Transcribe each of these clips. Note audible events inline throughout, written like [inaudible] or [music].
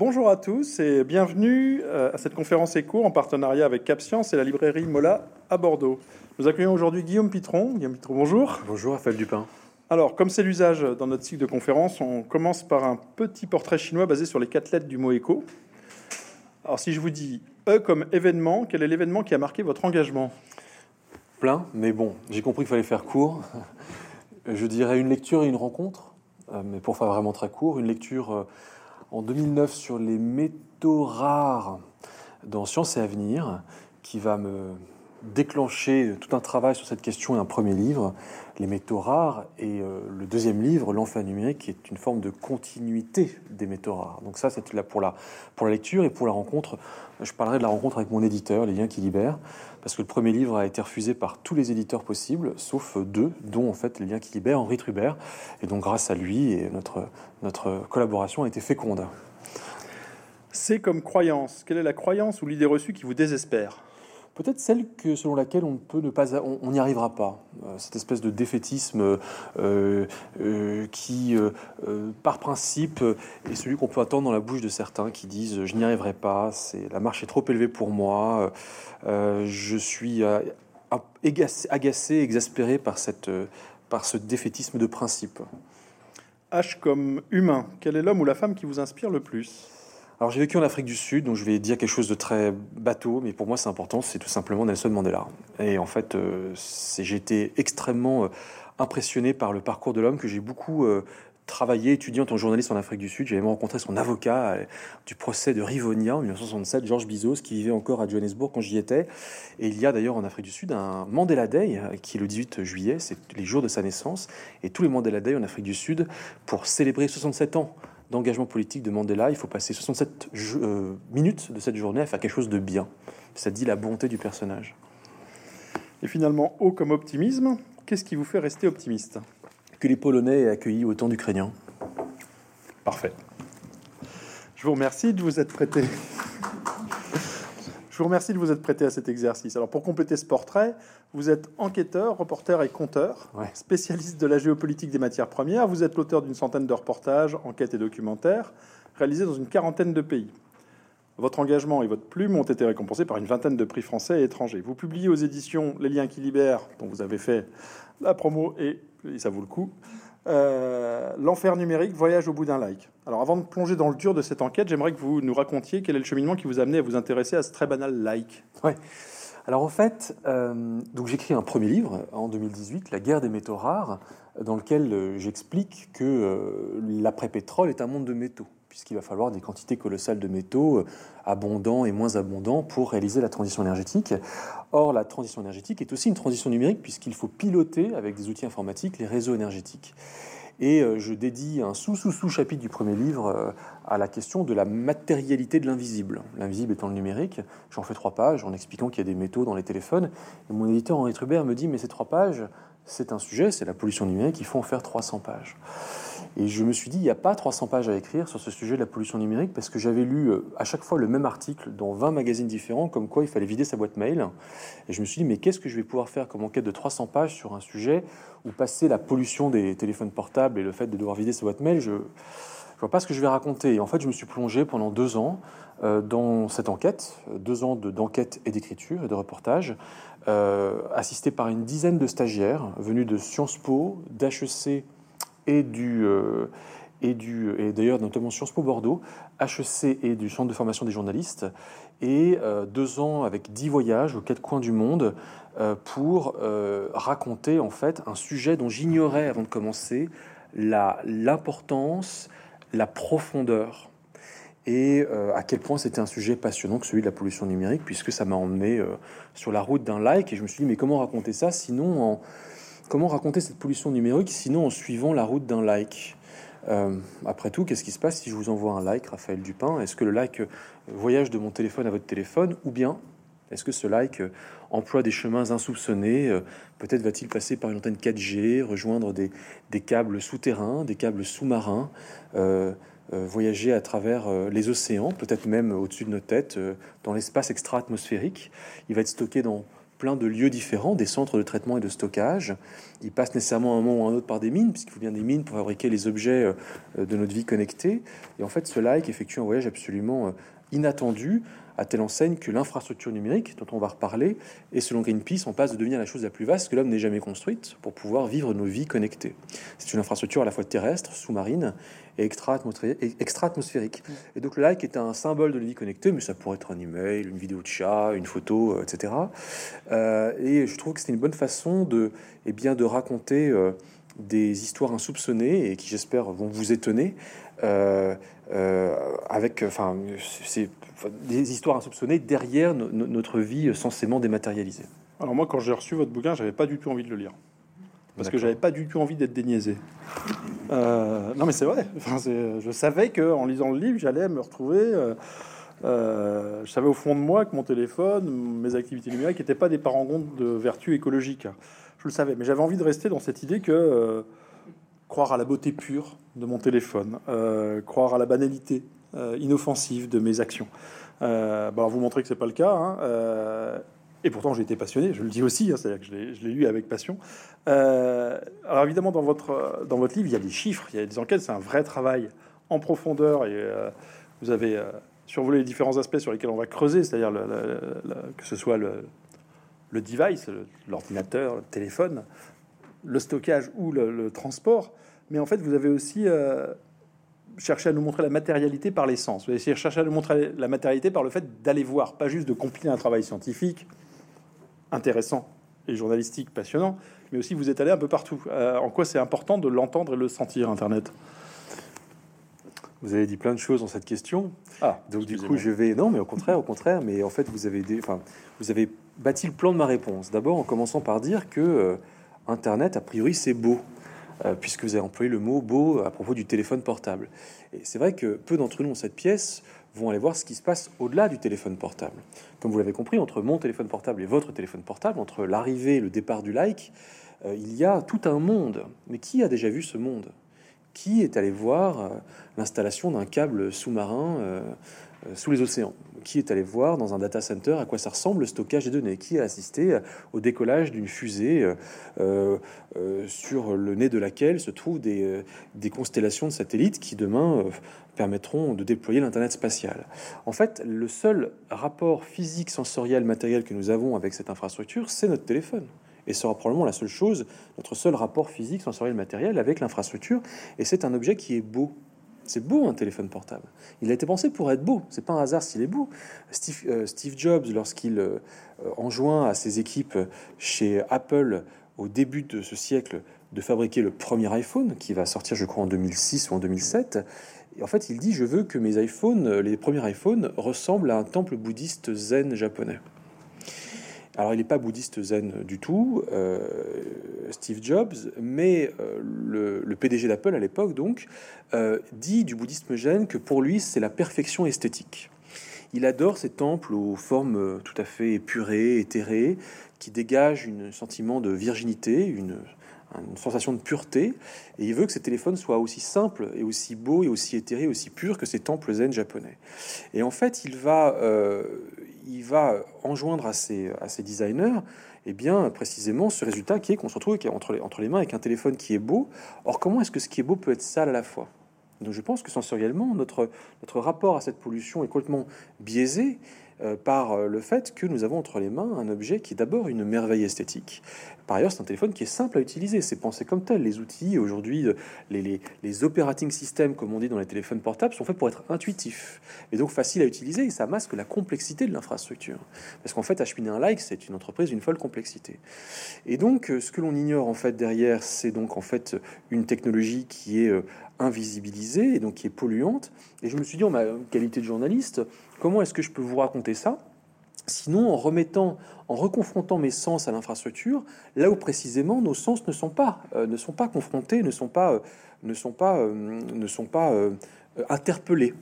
Bonjour à tous et bienvenue euh, à cette conférence éco en partenariat avec CapScience et la librairie Mola à Bordeaux. Nous accueillons aujourd'hui Guillaume Pitron. Guillaume Pitron, bonjour. Bonjour, Raphaël Dupin. Alors, comme c'est l'usage dans notre cycle de conférence, on commence par un petit portrait chinois basé sur les quatre lettres du mot éco. Alors, si je vous dis E comme événement, quel est l'événement qui a marqué votre engagement? Plein, mais bon, j'ai compris qu'il fallait faire court. Je dirais une lecture et une rencontre, euh, mais pour faire vraiment très court, une lecture euh, en 2009 sur les métaux rares dans Sciences et Avenir, qui va me déclencher tout un travail sur cette question et un premier livre, Les métaux rares, et euh, le deuxième livre, L'enfer numérique, qui est une forme de continuité des métaux rares. Donc ça, c'est là pour la, pour la lecture et pour la rencontre. Je parlerai de la rencontre avec mon éditeur, Les liens qui libèrent, parce que le premier livre a été refusé par tous les éditeurs possibles, sauf deux, dont en fait Les liens qui libèrent, Henri Trubert. Et donc grâce à lui, et notre, notre collaboration a été féconde. C'est comme croyance. Quelle est la croyance ou l'idée reçue qui vous désespère? Peut-être celle que, selon laquelle on peut ne pas, on n'y arrivera pas. Euh, cette espèce de défaitisme euh, euh, qui, par principe, est celui qu'on peut attendre dans la bouche de certains qui disent je n'y arriverai pas, c'est la marche est trop élevée pour moi, je suis agacé, exaspéré par cette, par ce défaitisme de principe. H comme humain, quel est l'homme ou la femme qui vous inspire le plus? Alors j'ai vécu en Afrique du Sud, donc je vais dire quelque chose de très bateau, mais pour moi c'est important, c'est tout simplement Nelson Mandela. Et en fait, euh, j'ai été extrêmement euh, impressionné par le parcours de l'homme que j'ai beaucoup euh, travaillé, étudié en tant que journaliste en Afrique du Sud. J'avais rencontré son avocat du procès de Rivonia en 1967, Georges Bizos, qui vivait encore à Johannesburg quand j'y étais. Et il y a d'ailleurs en Afrique du Sud un Mandela Day qui est le 18 juillet, c'est les jours de sa naissance. Et tous les Mandela Day en Afrique du Sud pour célébrer 67 ans d'engagement politique de Mandela, il faut passer 67 euh, minutes de cette journée à faire quelque chose de bien. Ça dit la bonté du personnage. Et finalement, haut comme optimisme, qu'est-ce qui vous fait rester optimiste? Que les Polonais aient accueilli autant d'Ukrainiens. Parfait. Je vous remercie de vous être prêté. Je vous remercie de vous être prêté à cet exercice. Alors, pour compléter ce portrait, vous êtes enquêteur, reporter et conteur, spécialiste de la géopolitique des matières premières. Vous êtes l'auteur d'une centaine de reportages, enquêtes et documentaires réalisés dans une quarantaine de pays. Votre engagement et votre plume ont été récompensés par une vingtaine de prix français et étrangers. Vous publiez aux éditions Les Liens qui libèrent, dont vous avez fait la promo et, ça vaut le coup, euh, L'enfer numérique, voyage au bout d'un like. Alors avant de plonger dans le dur de cette enquête, j'aimerais que vous nous racontiez quel est le cheminement qui vous a amené à vous intéresser à ce très banal like. Ouais. Alors en fait, euh, j'écris un premier livre en 2018, La guerre des métaux rares, dans lequel euh, j'explique que l'après-pétrole est un monde de métaux puisqu'il va falloir des quantités colossales de métaux euh, abondants et moins abondants pour réaliser la transition énergétique. Or, la transition énergétique est aussi une transition numérique, puisqu'il faut piloter avec des outils informatiques les réseaux énergétiques. Et euh, je dédie un sous-sous-sous-chapitre du premier livre euh, à la question de la matérialité de l'invisible. L'invisible étant le numérique. J'en fais trois pages en expliquant qu'il y a des métaux dans les téléphones. Et mon éditeur Henri Trubert me dit Mais ces trois pages, c'est un sujet, c'est la pollution numérique, il faut en faire 300 pages. Et je me suis dit, il n'y a pas 300 pages à écrire sur ce sujet de la pollution numérique parce que j'avais lu euh, à chaque fois le même article dans 20 magazines différents, comme quoi il fallait vider sa boîte mail. Et je me suis dit, mais qu'est-ce que je vais pouvoir faire comme enquête de 300 pages sur un sujet où passer la pollution des téléphones portables et le fait de devoir vider sa boîte mail, je ne vois pas ce que je vais raconter. Et en fait, je me suis plongé pendant deux ans euh, dans cette enquête, deux ans d'enquête et d'écriture et de reportage, euh, assisté par une dizaine de stagiaires venus de Sciences Po, d'HEC, et du, euh, et, du, et d'ailleurs notamment Sciences Po Bordeaux, HEC et du Centre de formation des journalistes, et euh, deux ans avec dix voyages aux quatre coins du monde euh, pour raconter en fait un sujet dont j'ignorais avant de commencer l'importance, la, profondeur et à quel point c'était un sujet passionnant que celui de la pollution numérique, puisque ça m'a emmené sur la route d'un like, et je me suis dit, mais comment raconter ça sinon en, Comment raconter cette pollution numérique sinon en suivant la route d'un like euh, Après tout, qu'est-ce qui se passe si je vous envoie un like, Raphaël Dupin? Est-ce que le like euh, voyage de mon téléphone à votre téléphone ou bien est-ce que ce like euh, emploie des chemins insoupçonnés Peut-être va-t-il passer par une antenne 4G, rejoindre des, câbles souterrains, des câbles sous-marins, voyager à travers les océans, peut-être même au-dessus de nos têtes, dans l'espace extra-atmosphérique? Il va être stocké dans plein de lieux différents, des centres de traitement et de stockage. Il passe nécessairement un moment ou un autre par des mines, puisqu'il faut bien des mines pour fabriquer les objets de notre vie connectée. Et en fait, ce like effectue un voyage absolument inattendu à telle enseigne que l'infrastructure numérique, dont on va reparler, est selon Greenpeace en passe de devenir la chose la plus vaste que l'homme n'ait jamais construite pour pouvoir vivre nos vies connectées. C'est une infrastructure à la fois terrestre, sous-marine et extra-atmosphérique. Mm. Et donc le like est un symbole de la vie connectée, mais ça pourrait être un email, une vidéo de chat, une photo, euh, etc. Euh, et je trouve que c'est une bonne façon de, eh bien, de raconter euh, des histoires insoupçonnées et qui j'espère vont vous étonner. avec, enfin, c'est des histoires insoupçonnées derrière notre vie censément dématérialisée. Alors moi, quand j'ai reçu votre bouquin, j'avais pas du tout envie de le lire. Parce que j'avais pas du tout envie d'être déniaisé. Euh, non mais c'est vrai. Enfin, je savais que en lisant le livre, j'allais me retrouver... Euh, euh, je savais au fond de moi que mon téléphone, mes activités numériques n'étaient pas des parangons de vertu écologique. Je le savais, mais j'avais envie de rester dans cette idée que croire à la beauté pure de mon téléphone, croire à la banalité euh, inoffensive de mes actions. Euh, bah, vous montrer que c'est pas le cas. Hein, euh, et pourtant, j'ai été passionné, je le dis aussi, hein, c'est-à-dire que je l'ai lu avec passion. alors évidemment, dans votre, dans votre livre, il y a des chiffres, il y a des enquêtes, c'est un vrai travail en profondeur et vous avez survolé les différents aspects sur lesquels on va creuser, c'est-à-dire que ce soit le, le device, l'ordinateur, le, téléphone, le stockage ou le, transport. Mais en fait, vous avez aussi chercher à nous montrer la matérialité par les sens. Vous allez chercher à nous montrer la matérialité par le fait d'aller voir, pas juste de compiler un travail scientifique intéressant et journalistique passionnant, mais aussi vous êtes allé un peu partout. Euh, en quoi c'est important de l'entendre et le sentir, Internet? Vous avez dit plein de choses dans cette question. Ah, donc du coup, je vais non, mais au contraire, au contraire. Mais en fait, vous avez des, enfin, vous avez bâti le plan de ma réponse. D'abord, en commençant par dire que euh, Internet, a priori, c'est beau. Euh, puisque vous avez employé le mot beau à propos du téléphone portable. Et c'est vrai que peu d'entre nous dans cette pièce vont aller voir ce qui se passe au-delà du téléphone portable. Comme vous l'avez compris, entre mon téléphone portable et votre téléphone portable, entre l'arrivée et le départ du like, euh, il y a tout un monde. Mais qui a déjà vu ce monde? Qui est allé voir euh, l'installation d'un câble sous-marin sous les océans qui est allé voir dans un data center à quoi ça ressemble le stockage des données, qui a assisté au décollage d'une fusée euh, euh, sur le nez de laquelle se trouvent des, euh, des constellations de satellites qui demain permettront de déployer l'Internet spatial? En fait, le seul rapport physique, sensoriel, matériel que nous avons avec cette infrastructure, c'est notre téléphone. Et sera probablement la seule chose, notre seul rapport physique, sensoriel, matériel avec l'infrastructure. Et c'est un objet qui est beau, c'est beau un téléphone portable. Il a été pensé pour être beau. C'est pas un hasard s'il est beau. Steve, euh, Jobs, lorsqu'il euh, enjoint à ses équipes chez Apple au début de ce siècle de fabriquer le premier iPhone, qui va sortir, je crois, en 2006 ou en 2007. Et en fait, il dit Je veux que mes iPhones, les premiers iPhones, ressemblent à un temple bouddhiste zen japonais. Alors, il n'est pas bouddhiste zen du tout, euh, Steve Jobs, mais euh, le, PDG d'Apple à l'époque, donc, euh, dit du bouddhisme zen que pour lui, c'est la perfection esthétique. Il adore ces temples aux formes tout à fait épurées, éthérées, qui dégagent un sentiment de virginité, une, sensation de pureté, et il veut que ces téléphones soient aussi simples et aussi beaux et aussi éthérés, aussi purs que ces temples zen japonais. Et en fait, il va, il va enjoindre à ses, designers eh bien, précisément ce résultat qui est qu'on se retrouve entre les, entre les mains avec un téléphone qui est beau. Or, comment est-ce que ce qui est beau peut être sale à la fois? Donc, je pense que sensoriellement, notre, notre rapport à cette pollution est complètement biaisé euh, par euh, le fait que nous avons entre les mains un objet qui est d'abord une merveille esthétique. Par ailleurs, c'est un téléphone qui est simple à utiliser, c'est pensé comme tel. Les outils, aujourd'hui, euh, les, les, les, operating systems, comme on dit dans les téléphones portables, sont faits pour être intuitifs et donc faciles à utiliser, et ça masque la complexité de l'infrastructure. Parce qu'en fait, acheminer un like, c'est une entreprise d'une folle complexité. Et donc, ce que l'on ignore en fait derrière, c'est donc en fait une technologie qui est invisibilisée et donc qui est polluante. Et je me suis dit, en ma qualité de journaliste, Comment est-ce que je peux vous raconter ça Sinon, en remettant, en reconfrontant mes sens à l'infrastructure, là où précisément nos sens ne sont pas, euh, ne sont pas confrontés, ne sont pas, euh, ne sont pas, euh, ne sont pas interpellés,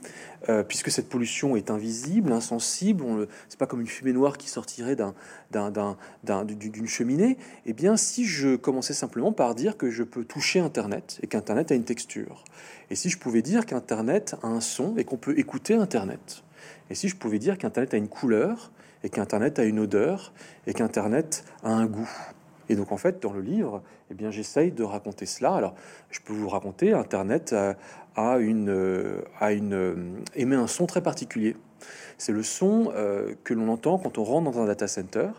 puisque cette pollution est invisible, insensible. C'est pas comme une fumée noire qui sortirait d'une cheminée. Eh bien, si je commençais simplement par dire que je peux toucher Internet et qu'Internet a une texture, et si je pouvais dire qu'Internet a un son et qu'on peut écouter Internet Et si je pouvais dire qu'Internet a une couleur, et qu'Internet a une odeur, et qu'Internet a un goût. Et donc en fait, dans le livre, eh bien, j'essaye de raconter cela. Alors, je peux vous raconter, Internet a, une, a une, émet un son très particulier. C'est le son euh, que l'on entend quand on rentre dans un data center.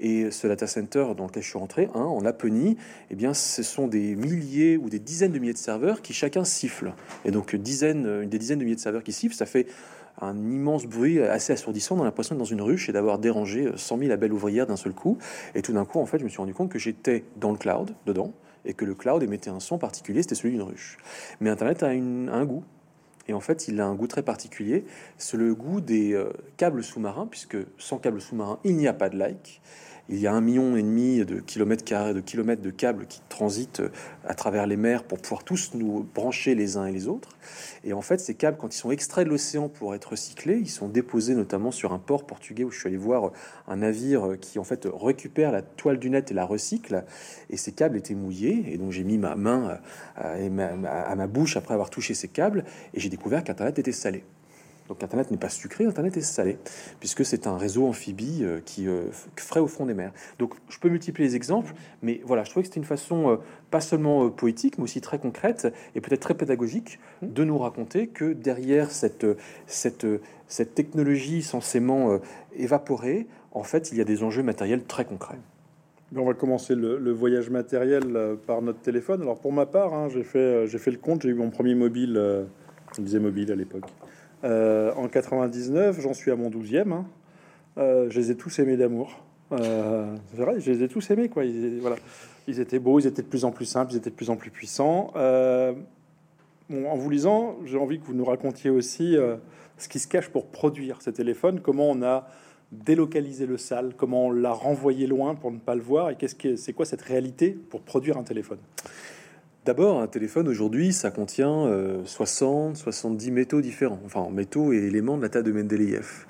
Et ce data center dans lequel je suis rentré, hein, en Laponie, eh bien, ce sont des milliers ou des dizaines de milliers de serveurs qui chacun sifflent. Et donc, dizaines, des dizaines de milliers de serveurs qui sifflent, ça fait un immense bruit assez assourdissant. A l'impression d'être dans une ruche et d'avoir dérangé 100 000 belle ouvrières d'un seul coup. Et tout d'un coup, en fait, je me suis rendu compte que j'étais dans le cloud, dedans, et que le cloud émettait un son particulier, c'était celui d'une ruche. Mais Internet a, un goût. Et en fait, il a un goût très particulier. C'est le goût des euh, câbles sous-marins, puisque sans câbles sous-marins, il n'y a pas de like il y a un million et demi de kilomètres carrés, de kilomètres de câbles qui transitent euh, à travers les mers pour pouvoir tous nous brancher les uns et les autres. Et en fait, ces câbles, quand ils sont extraits de l'océan pour être recyclés, ils sont déposés notamment sur un port portugais où je suis allé voir un navire qui en fait récupère la toile du net et la recycle. Et ces câbles étaient mouillés. Et donc j'ai mis ma main euh, à ma bouche après avoir touché ces câbles et j'ai découvert qu'Internet était salé. Donc Internet n'est pas sucré, Internet est salé, puisque c'est un réseau amphibie euh, qui euh, frais au fond des mers. Donc je peux multiplier les exemples, mais voilà, je trouvais que c'était une façon euh, pas seulement poétique, mais aussi très concrète et peut-être très pédagogique de nous raconter que derrière cette, cette, cette technologie censément évaporée, en fait, il y a des enjeux matériels très concrets. On va commencer le, voyage matériel par notre téléphone. Alors pour ma part, hein, j'ai fait, j'ai fait le compte, j'ai eu mon premier mobile, on disait mobile à l'époque. Euh, en 99, j'en suis à mon 12e. Hein. Euh, je les ai tous aimés d'amour. Euh, c'est vrai, je les ai tous aimés. Quoi. Ils, voilà. ils étaient beaux, ils étaient de plus en plus simples, ils étaient de plus en plus puissants. en vous lisant, j'ai envie que vous nous racontiez aussi ce qui se cache pour produire ces téléphones, comment on a délocalisé le sale, comment on l'a renvoyé loin pour ne pas le voir, et qu'est-ce que c'est quoi cette réalité pour produire un téléphone? D'abord, un téléphone aujourd'hui, ça contient 60, euh, 70 métaux différents, enfin métaux et éléments de la table de Mendeleïev.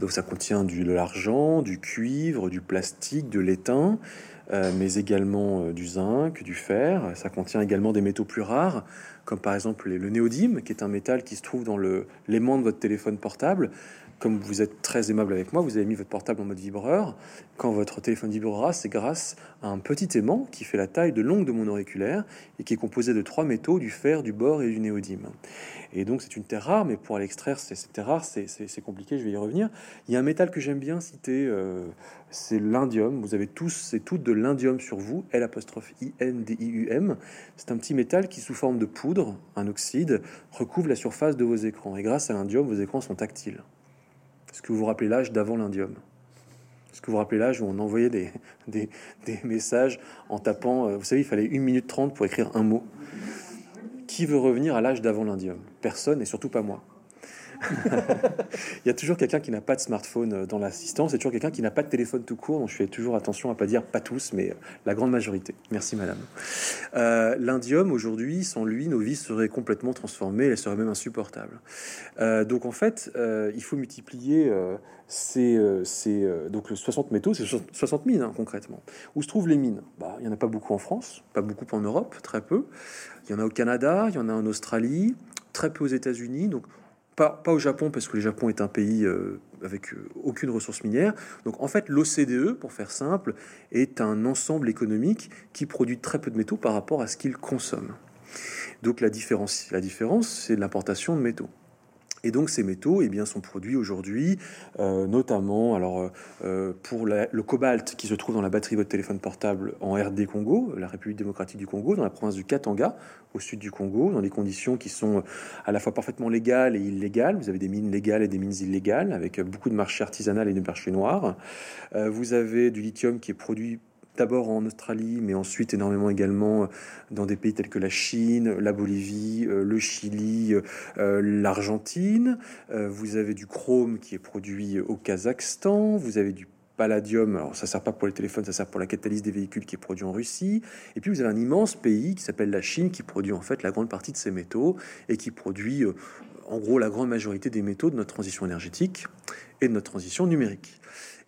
Donc ça contient du, de l'argent, du cuivre, du plastique, de l'étain, euh, mais également euh, du zinc, du fer. Ça contient également des métaux plus rares, comme par exemple le néodyme, qui est un métal qui se trouve dans l'aimant de votre téléphone portable comme vous êtes très aimable avec moi, vous avez mis votre portable en mode vibreur. Quand votre téléphone vibrera, c'est grâce à un petit aimant qui fait la taille de l'ongle de mon auriculaire et qui est composé de trois métaux, du fer, du bore et du néodyme. Et donc c'est une terre rare, mais pour l'extraire, c'est rare, c'est compliqué, je vais y revenir. Il y a un métal que j'aime bien citer, euh, c'est l'indium. Vous avez tous et toutes de l'indium sur vous, L apostrophe I-N-D-I-U-M. C'est un petit métal qui, sous forme de poudre, un oxyde, recouvre la surface de vos écrans. Et grâce à l'indium, vos écrans sont tactiles. Est-ce que vous vous rappelez l'âge d'avant l'indium? Est-ce que vous vous rappelez l'âge où on envoyait [laughs] des, des, messages en tapant, euh, vous savez, il fallait une minute trente pour écrire un mot? Qui veut revenir à l'âge d'avant l'indium? Personne, et surtout pas moi. [laughs] il y a toujours quelqu'un qui n'a pas de smartphone euh, dans l'assistance, et toujours quelqu'un qui n'a pas de téléphone tout court. Donc je fais toujours attention à pas dire pas tous, mais euh, la grande majorité. Merci madame. Euh, L'indium aujourd'hui, sans lui, nos vies seraient complètement transformées, elles seraient même insupportables. donc en fait, il faut multiplier ces, donc 60 métaux, c'est 60 mines hein, concrètement. Où se trouvent les mines? Bah, Il n'y en a pas beaucoup en France, pas beaucoup en Europe, très peu. Il y en a au Canada, il y en a en Australie, très peu aux États-Unis. Donc pas, au Japon, parce que le Japon est un pays euh, avec euh, aucune ressource minière. Donc en fait, l'OCDE, pour faire simple, est un ensemble économique qui produit très peu de métaux par rapport à ce qu'il consomme. Donc la différence, la différence c'est l'importation de métaux. Et donc ces métaux eh bien, sont produits aujourd'hui, euh, notamment alors, euh, euh, pour le cobalt qui se trouve dans la batterie de votre téléphone portable en RD Congo, la République démocratique du Congo, dans la province du Katanga, au sud du Congo, dans des conditions qui sont à la fois parfaitement légales et illégales. Vous avez des mines légales et des mines illégales, avec beaucoup de marchés artisanales et de marchés noirs. vous avez du lithium qui est produit d'abord en Australie, mais ensuite énormément également euh, dans des pays tels que la Chine, la Bolivie, euh, le Chili, euh, l'Argentine. Vous avez du chrome qui est produit au Kazakhstan. Vous avez du palladium, alors ça sert pas pour les téléphones, ça sert pour la catalyse des véhicules qui est produit en Russie. Et puis vous avez un immense pays qui s'appelle la Chine qui produit en fait la grande partie de ces métaux et qui produit en gros la grande majorité des métaux de notre transition énergétique et de notre transition numérique.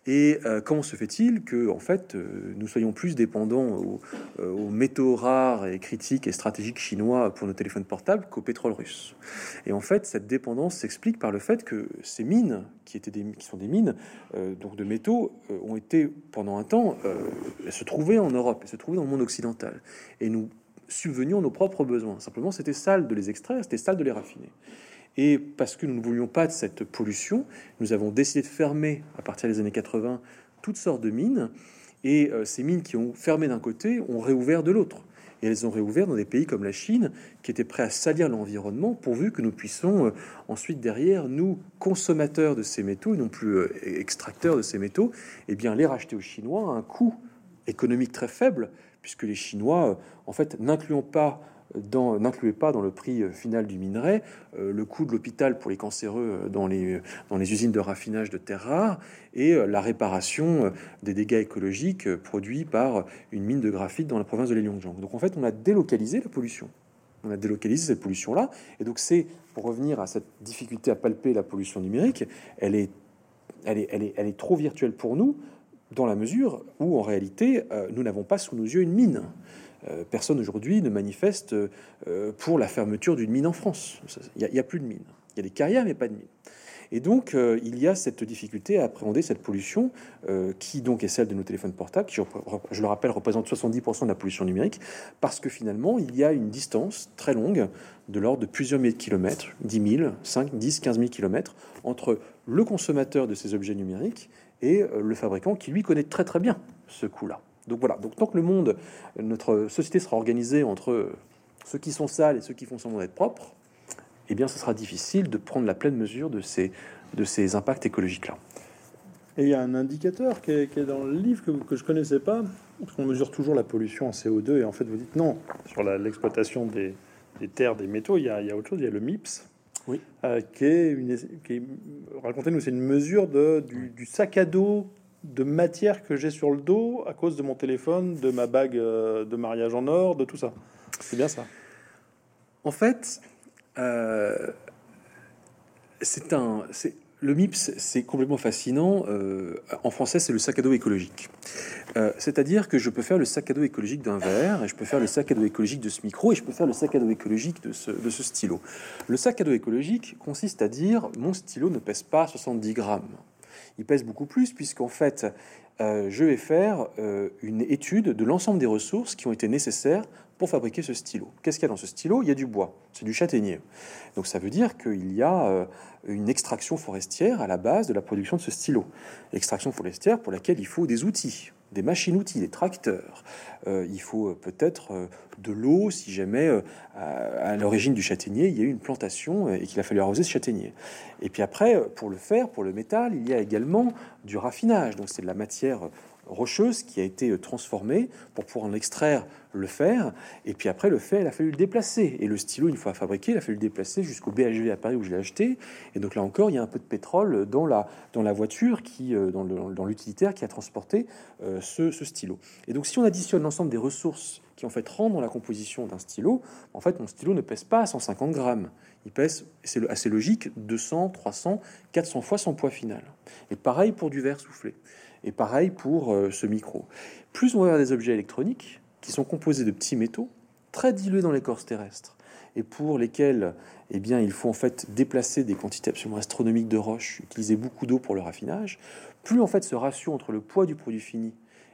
Et euh, comment se fait-il que, en fait, euh, nous soyons plus dépendants euh, aux, métaux rares et critiques et stratégiques chinois pour nos téléphones portables qu'au pétrole russe? Et en fait, cette dépendance s'explique par le fait que ces mines, qui étaient des, qui sont des mines donc de métaux, ont été pendant un temps se trouvaient en Europe, se trouvaient dans le monde occidental, et nous subvenions nos propres besoins. Simplement, c'était sale de les extraire, c'était sale de les raffiner. Et parce que nous ne voulions pas de cette pollution, nous avons décidé de fermer, à partir des années 80, toutes sortes de mines. Et euh, ces mines qui ont fermé d'un côté ont réouvert de l'autre. Et elles ont réouvert dans des pays comme la Chine, qui étaient prêts à salir l'environnement, pourvu que nous puissions euh, ensuite derrière, nous, consommateurs de ces métaux, et non plus euh, extracteurs de ces métaux, eh bien les racheter aux Chinois à un coût économique très faible, puisque les Chinois, en fait, n'incluant pas n'incluait pas dans le prix euh, final du minerai euh, le coût de l'hôpital pour les cancéreux euh, dans les, usines de raffinage de terres rares et la réparation des dégâts écologiques produits par une mine de graphite dans la province de Liangjiang. Donc en fait, on a délocalisé la pollution. On a délocalisé cette pollution-là. Et donc c'est, pour revenir à cette difficulté à palper la pollution numérique, elle est trop virtuelle pour nous dans la mesure où en réalité, nous n'avons pas sous nos yeux une mine. Euh, personne aujourd'hui ne manifeste euh, pour la fermeture d'une mine en France. Il n'y a, plus de mine. Il y a des carrières, mais pas de mine. Et donc, euh, il y a cette difficulté à appréhender cette pollution, qui donc est celle de nos téléphones portables, qui, je, le rappelle, représente 70% de la pollution numérique, parce que finalement, il y a une distance très longue, de l'ordre de plusieurs milliers de kilomètres, 10 000, 5, 10, 15 000 kilomètres, entre le consommateur de ces objets numériques et le fabricant, qui lui connaît très très bien ce coût-là. Donc voilà, donc tant que le monde, notre société sera organisée entre ceux qui sont sales et ceux qui font semblant d'être propres, eh bien ce sera difficile de prendre la pleine mesure de ces, de ces impacts écologiques-là. Et il y a un indicateur qui est, dans le livre que, que je connaissais pas, parce qu'on mesure toujours la pollution en CO2, et en fait vous dites non, sur l'exploitation des, des, terres, des métaux, il y, a, il y, a, autre chose, il y a le MIPS, oui. Euh, qui est, une, racontez-nous, c'est une mesure de, du, du sac à dos de matière que j'ai sur le dos à cause de mon téléphone, de ma bague euh, de mariage en or, de tout ça. C'est bien ça. En fait, euh, c'est un, c'est le MIPS, c'est complètement fascinant. Euh, en français, c'est le sac à dos écologique. C'est-à-dire que je peux faire le sac à dos écologique d'un verre, et je peux faire le sac à dos écologique de ce micro, et je peux faire le sac à dos écologique de ce, de ce stylo. Le sac à dos écologique consiste à dire mon stylo ne pèse pas 70 grammes il pèse beaucoup plus, puisqu'en fait, euh, je vais faire euh, une étude de l'ensemble des ressources qui ont été nécessaires pour fabriquer ce stylo. Qu'est-ce qu'il y a dans ce stylo? Il y a du bois, c'est du châtaignier. Donc ça veut dire qu'il y a euh, une extraction forestière à la base de la production de ce stylo. Extraction forestière pour laquelle il faut des outils des machines-outils, des tracteurs. Euh, il faut euh, peut-être euh, de l'eau si jamais à, l'origine du châtaignier, il y a eu une plantation et qu'il a fallu arroser ce châtaignier. Et puis après, pour le fer, pour le métal, il y a également du raffinage. Donc c'est de la matière rocheuse qui a été transformée pour pouvoir en extraire le fer. Et puis après, le fer, il a fallu le déplacer. Et le stylo, une fois fabriqué, il a fallu le déplacer jusqu'au BHV à Paris où je l'ai acheté. Et donc là encore, il y a un peu de pétrole dans la, dans la voiture, qui, euh, dans l'utilitaire qui a transporté euh, ce, stylo. Et donc si on additionne l'ensemble des ressources qui en fait rendent la composition d'un stylo, en fait, mon stylo ne pèse pas 150 grammes. Il pèse, c'est assez logique, 200, 300, 400 fois son poids final. Et pareil pour du verre soufflé. Et pareil pour euh, ce micro. Plus on va avoir des objets électroniques, qui sont composés de petits métaux très dilués dans l'écorce terrestre et pour lesquels eh bien, il faut en fait déplacer des quantités absolument astronomiques de roches, utiliser beaucoup d'eau pour le raffinage, plus en fait ce ratio entre le poids du produit fini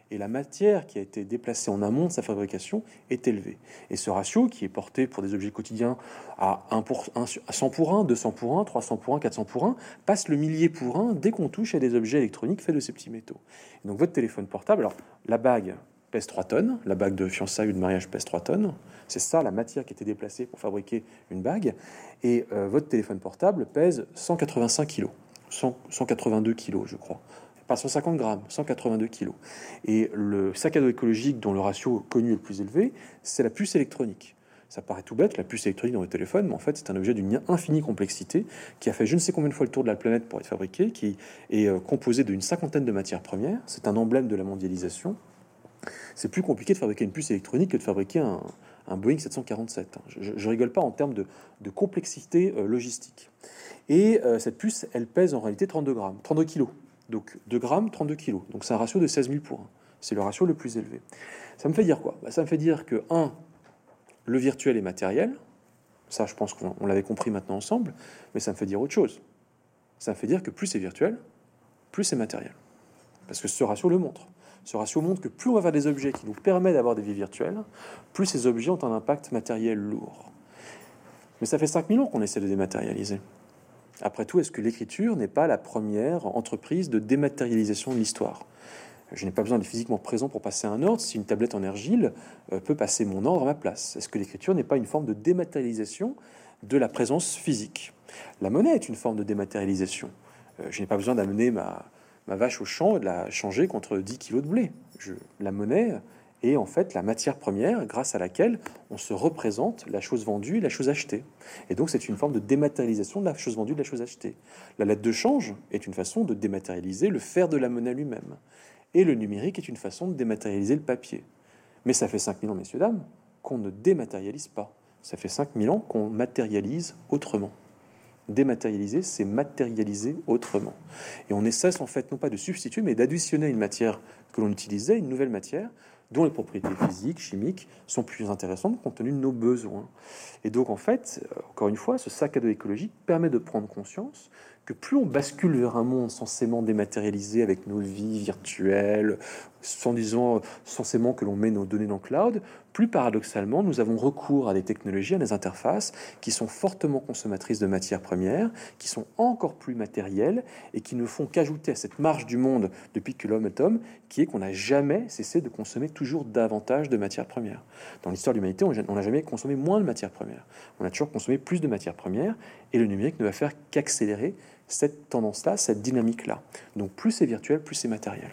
et la matière qui a été déplacée en amont de sa fabrication est élevé. Et ce ratio, qui est porté pour des objets quotidiens à, 1 pour, 100 pour 1, 200 pour 1, 300 pour 1, 400 pour 1, passe le millier pour 1 dès qu'on touche à des objets électroniques faits de ces petits métaux. donc votre téléphone portable, alors la bague, pèse 3 tonnes, la bague de fiançailles ou de mariage pèse 3 tonnes. C'est ça la matière qui a été déplacée pour fabriquer une bague. Et euh, votre téléphone portable pèse 185 kg, 182 kg, je crois. Pas 150 grammes, 182 kg. Et le sac à dos écologique dont le ratio connu est le plus élevé, c'est la puce électronique. Ça paraît tout bête, la puce électronique dans votre téléphone, mais en fait, c'est un objet d'une infinie complexité qui a fait je ne sais combien de fois le tour de la planète pour être fabriqué, qui est euh, composé d'une cinquantaine de matières premières. C'est un emblème de la mondialisation c'est plus compliqué de fabriquer une puce électronique que de fabriquer un, Boeing 747. Je, je, rigole pas en termes de, complexité euh, logistique. Et euh, cette puce, elle pèse en réalité 32 grammes, 32 kilos. Donc 2 grammes, 32 kilos. Donc c'est un ratio de 16 000 pour 1. C'est le ratio le plus élevé. Ça me fait dire quoi? Bah, Ça me fait dire que 1, le virtuel est matériel. Ça, je pense qu'on l'avait compris maintenant ensemble. Mais ça me fait dire autre chose. Ça me fait dire que plus c'est virtuel, plus c'est matériel. Parce que ce ratio le montre. Ce ratio montre que plus on va faire des objets qui nous permettent d'avoir des vies virtuelles, plus ces objets ont un impact matériel lourd. Mais ça fait 5000 ans qu'on essaie de dématérialiser. Après tout, est-ce que l'écriture n'est pas la première entreprise de dématérialisation de l'histoire? Je n'ai pas besoin d'être physiquement présent pour passer un ordre si une tablette en argile euh, peut passer mon ordre à ma place. Est-ce que l'écriture n'est pas une forme de dématérialisation de la présence physique? La monnaie est une forme de dématérialisation. Euh, je n'ai pas besoin d'amener ma, ma vache au champ de la changer contre 10 kilos de blé. Je, la monnaie est en fait la matière première grâce à laquelle on se représente la chose vendue et la chose achetée. Et donc c'est une forme de dématérialisation de la chose vendue et de la chose achetée. La lettre de change est une façon de dématérialiser le fer de la monnaie lui-même. Et le numérique est une façon de dématérialiser le papier. Mais ça fait 5000 ans, messieurs, dames, qu'on ne dématérialise pas. Ça fait 5000 ans qu'on matérialise autrement. Dématérialiser, c'est matérialiser autrement. Et on essaie en fait non pas de substituer, mais d'additionner une matière que l'on utilisait, une nouvelle matière, dont les propriétés physiques, chimiques sont plus intéressantes compte tenu de nos besoins. Et donc en fait, encore une fois, ce sac à dos écologique permet de prendre conscience que plus on bascule vers un monde censément dématérialisé avec nos vies virtuelles, sans disant censément que l'on met nos données dans le cloud, plus paradoxalement, nous avons recours à des technologies, à des interfaces qui sont fortement consommatrices de matières premières, qui sont encore plus matérielles et qui ne font qu'ajouter à cette marge du monde depuis que l'homme est homme, qui est qu'on n'a jamais cessé de consommer toujours davantage de matières premières. Dans l'histoire de l'humanité, on n'a jamais consommé moins de matières premières. On a toujours consommé plus de matières premières et le numérique ne va faire qu'accélérer cette tendance-là, cette dynamique-là. Donc plus c'est virtuel, plus c'est matériel.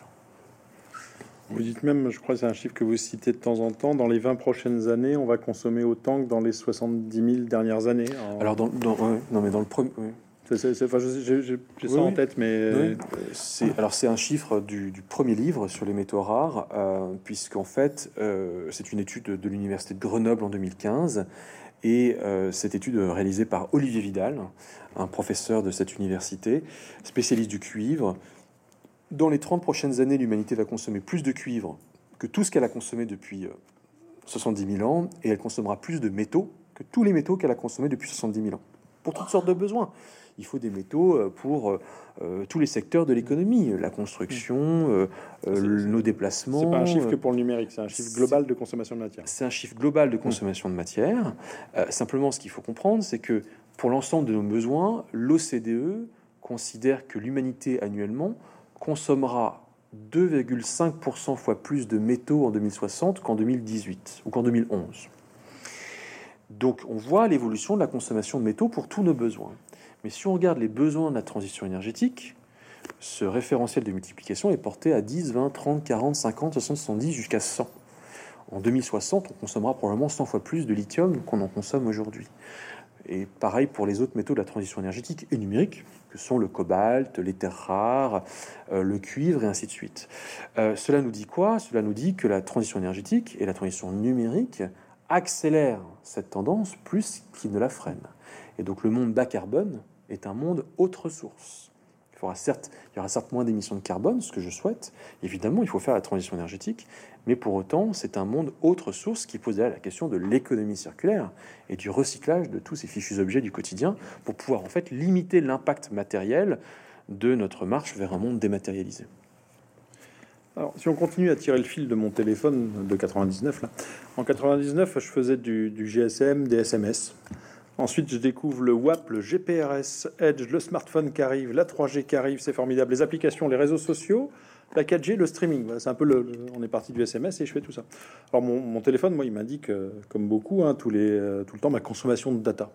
Vous dites même, je crois que c'est un chiffre que vous citez de temps en temps, dans les 20 prochaines années, on va consommer autant que dans les 70 000 dernières années. Alors, dans, non, mais dans le premier... J'ai ça en tête, mais c'est alors c'est un chiffre du, premier livre sur les métaux rares, euh, puisqu'en fait euh, c'est une étude de, de l'université de Grenoble en 2015 et euh, cette étude réalisée par Olivier Vidal, un professeur de cette université, spécialiste du cuivre. Dans les 30 prochaines années, l'humanité va consommer plus de cuivre que tout ce qu'elle a consommé depuis 70 euh, 000 ans, et elle consommera plus de métaux que tous les métaux qu'elle a consommés depuis 70 000 ans, pour toutes sortes de besoins il faut des métaux euh, pour euh, euh, tous les secteurs de l'économie, la construction, nos déplacements. C'est pas un chiffre que pour le numérique, c'est un chiffre global de consommation de matière. C'est un chiffre global de consommation de matière. simplement, ce qu'il faut comprendre, c'est que pour l'ensemble de nos besoins, l'OCDE considère que l'humanité annuellement consommera 2,5% fois plus de métaux en 2060 qu'en 2018 ou qu'en 2011. Donc on voit l'évolution de la consommation de métaux pour tous nos besoins. Mais si on regarde les besoins de la transition énergétique, ce référentiel de multiplication est porté à 10, 20, 30, 40, 50, 60, 70 jusqu'à 100. En 2060, on consommera probablement 100 fois plus de lithium qu'on en consomme aujourd'hui. Et pareil pour les autres métaux de la transition énergétique et numérique, que sont le cobalt, les terres rares, euh, le cuivre et ainsi de suite. Euh, cela nous dit quoi? Cela nous dit que la transition énergétique et la transition numérique accélèrent cette tendance plus qu'ils ne la freinent. Et donc le monde bas carbone est un monde autre source. Il, y aura certes moins d'émissions de carbone, ce que je souhaite. Évidemment, il faut faire la transition énergétique, mais pour autant, c'est un monde autre source qui pose la question de l'économie circulaire et du recyclage de tous ces fichus objets du quotidien pour pouvoir en fait limiter l'impact matériel de notre marche vers un monde dématérialisé. Alors, si on continue à tirer le fil de mon téléphone de 99, là, en 99, je faisais du GSM, des SMS. Ensuite, je découvre le WAP, le GPRS, Edge, le smartphone qui arrive, la 3G qui arrive, c'est formidable. Les applications, les réseaux sociaux, la 4G, le streaming. c'est un peu On est parti du SMS et je fais tout ça. Alors, mon, téléphone, moi, il m'indique, euh, comme beaucoup, hein, tous les, euh, tout le temps, ma consommation de data.